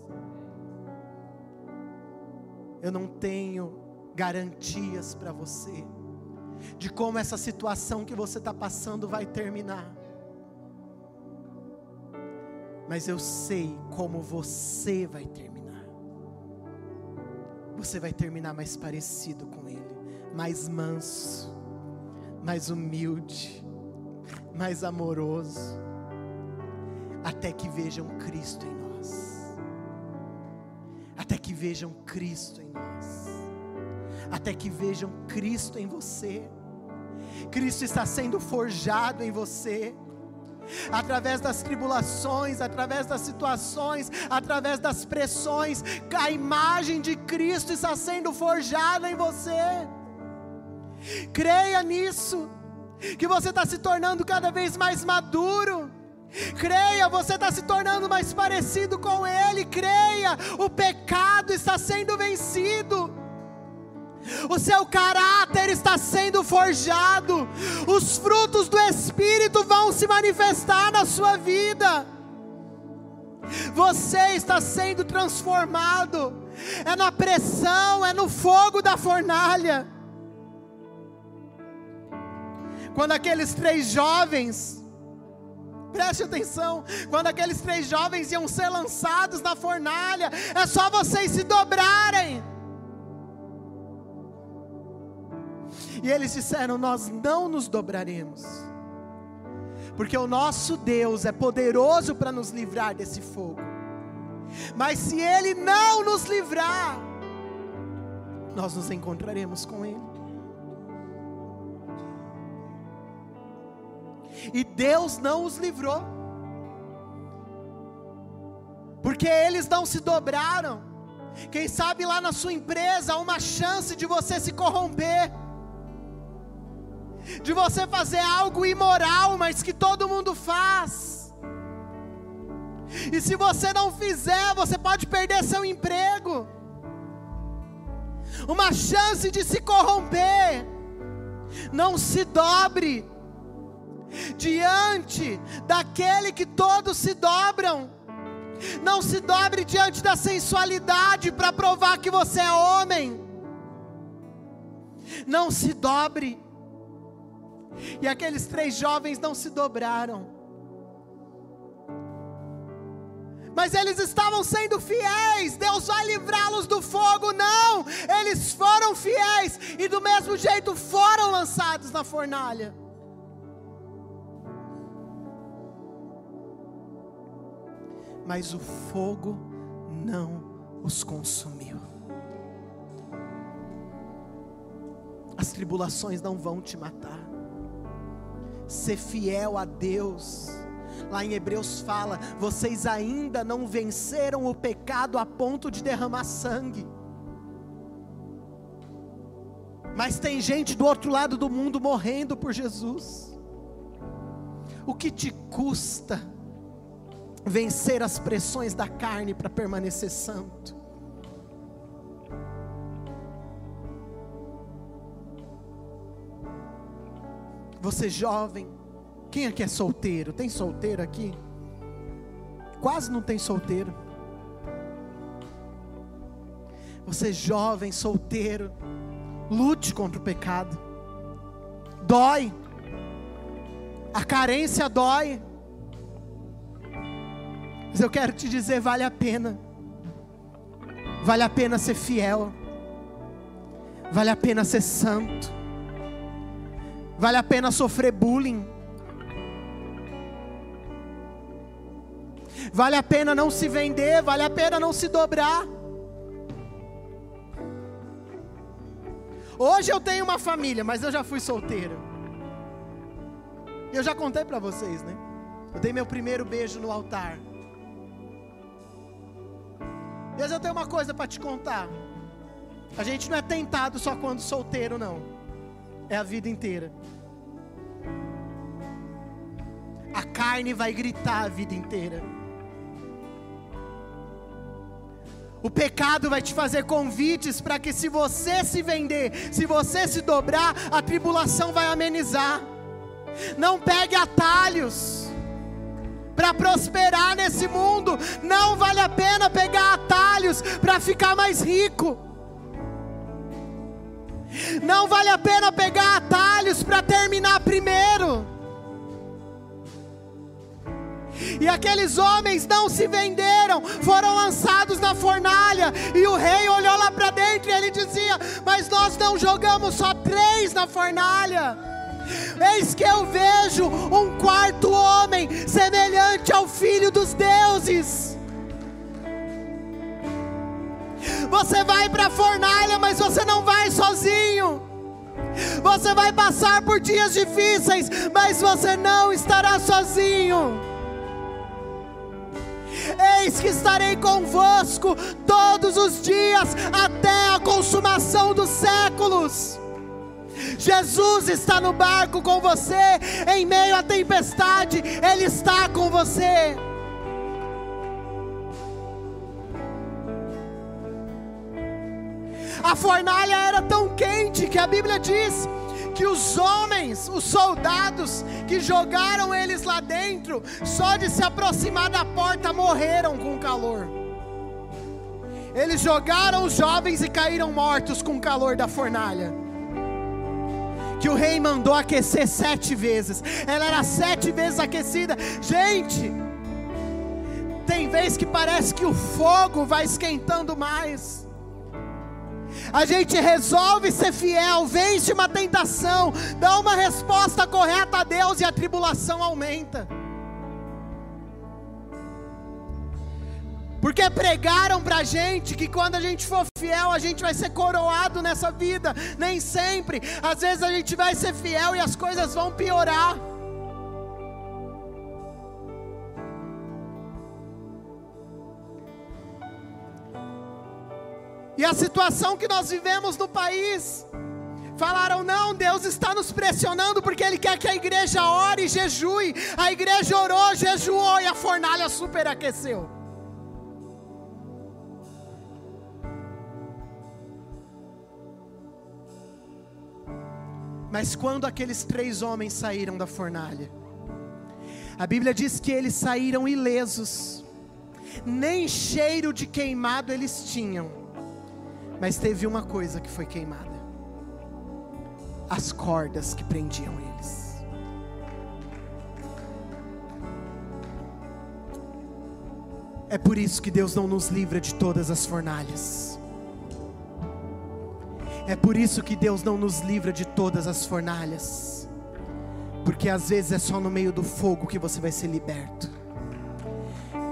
Eu não tenho garantias para você de como essa situação que você está passando vai terminar. Mas eu sei como você vai terminar. Você vai terminar mais parecido com Ele, mais manso, mais humilde, mais amoroso, até que vejam Cristo em nós. Até que vejam Cristo em nós. Até que vejam Cristo em você. Cristo está sendo forjado em você através das tribulações, através das situações, através das pressões, a imagem de Cristo está sendo forjada em você. Creia nisso, que você está se tornando cada vez mais maduro. Creia, você está se tornando mais parecido com Ele. Creia, o pecado está sendo vencido o seu caráter está sendo forjado, os frutos do Espírito vão se manifestar na sua vida. Você está sendo transformado, é na pressão, é no fogo da fornalha. Quando aqueles três jovens, preste atenção, quando aqueles três jovens iam ser lançados na fornalha, é só vocês se dobrarem E eles disseram: Nós não nos dobraremos, porque o nosso Deus é poderoso para nos livrar desse fogo. Mas se Ele não nos livrar, nós nos encontraremos com Ele. E Deus não os livrou, porque eles não se dobraram. Quem sabe lá na sua empresa há uma chance de você se corromper de você fazer algo imoral, mas que todo mundo faz. E se você não fizer, você pode perder seu emprego. Uma chance de se corromper. Não se dobre diante daquele que todos se dobram. Não se dobre diante da sensualidade para provar que você é homem. Não se dobre e aqueles três jovens não se dobraram. Mas eles estavam sendo fiéis. Deus vai livrá-los do fogo. Não, eles foram fiéis e do mesmo jeito foram lançados na fornalha. Mas o fogo não os consumiu. As tribulações não vão te matar ser fiel a Deus. Lá em Hebreus fala: vocês ainda não venceram o pecado a ponto de derramar sangue. Mas tem gente do outro lado do mundo morrendo por Jesus. O que te custa vencer as pressões da carne para permanecer santo? Você jovem, quem aqui é solteiro? Tem solteiro aqui? Quase não tem solteiro. Você jovem, solteiro, lute contra o pecado. Dói. A carência dói. Mas eu quero te dizer, vale a pena. Vale a pena ser fiel. Vale a pena ser santo. Vale a pena sofrer bullying. Vale a pena não se vender, vale a pena não se dobrar. Hoje eu tenho uma família, mas eu já fui solteiro. Eu já contei para vocês, né? Eu dei meu primeiro beijo no altar. Deus, eu tenho uma coisa para te contar. A gente não é tentado só quando solteiro, não. É a vida inteira. A carne vai gritar a vida inteira. O pecado vai te fazer convites para que, se você se vender, se você se dobrar, a tribulação vai amenizar. Não pegue atalhos para prosperar nesse mundo. Não vale a pena pegar atalhos para ficar mais rico. Não vale a pena pegar atalhos para terminar primeiro. E aqueles homens não se venderam, foram lançados na fornalha. E o rei olhou lá para dentro e ele dizia: Mas nós não jogamos só três na fornalha. Eis que eu vejo um quarto homem semelhante ao filho dos deuses. Você vai para a fornalha, mas você não vai sozinho. Você vai passar por dias difíceis, mas você não estará sozinho. Eis que estarei convosco todos os dias até a consumação dos séculos. Jesus está no barco com você, em meio à tempestade, Ele está com você. A fornalha era tão quente que a Bíblia diz que os homens, os soldados que jogaram eles lá dentro, só de se aproximar da porta morreram com calor. Eles jogaram os jovens e caíram mortos com o calor da fornalha. Que o rei mandou aquecer sete vezes, ela era sete vezes aquecida. Gente, tem vezes que parece que o fogo vai esquentando mais a gente resolve ser fiel, vence uma tentação, dá uma resposta correta a Deus e a tribulação aumenta. Porque pregaram para a gente que quando a gente for fiel, a gente vai ser coroado nessa vida. Nem sempre. Às vezes a gente vai ser fiel e as coisas vão piorar. E a situação que nós vivemos no país, falaram: não, Deus está nos pressionando porque Ele quer que a igreja ore e jejue. A igreja orou, jejuou e a fornalha superaqueceu. Mas quando aqueles três homens saíram da fornalha, a Bíblia diz que eles saíram ilesos, nem cheiro de queimado eles tinham mas teve uma coisa que foi queimada: as cordas que prendiam eles. É por isso que Deus não nos livra de todas as fornalhas. É por isso que Deus não nos livra de todas as fornalhas. Porque às vezes é só no meio do fogo que você vai ser liberto.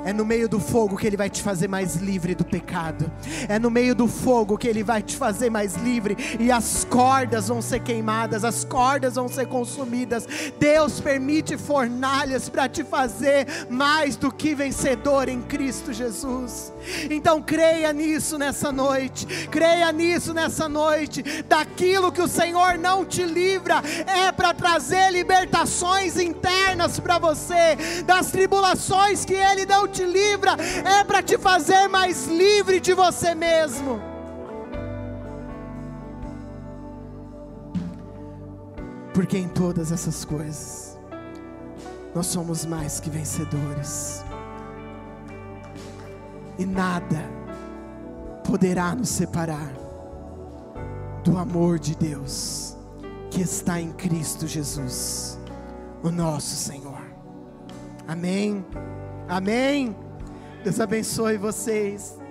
É no meio do fogo que Ele vai te fazer mais livre do pecado. É no meio do fogo que Ele vai te fazer mais livre. E as cordas vão ser queimadas, as cordas vão ser consumidas. Deus permite fornalhas para te fazer mais do que vencedor em Cristo Jesus. Então creia nisso nessa noite. Creia nisso nessa noite. Daquilo que o Senhor não te livra é para trazer libertações internas para você. Das tribulações que Ele não te livra é para te fazer mais livre de você mesmo. Porque em todas essas coisas, nós somos mais que vencedores, e nada poderá nos separar do amor de Deus que está em Cristo Jesus, o nosso Senhor. Amém. Amém. Deus abençoe vocês.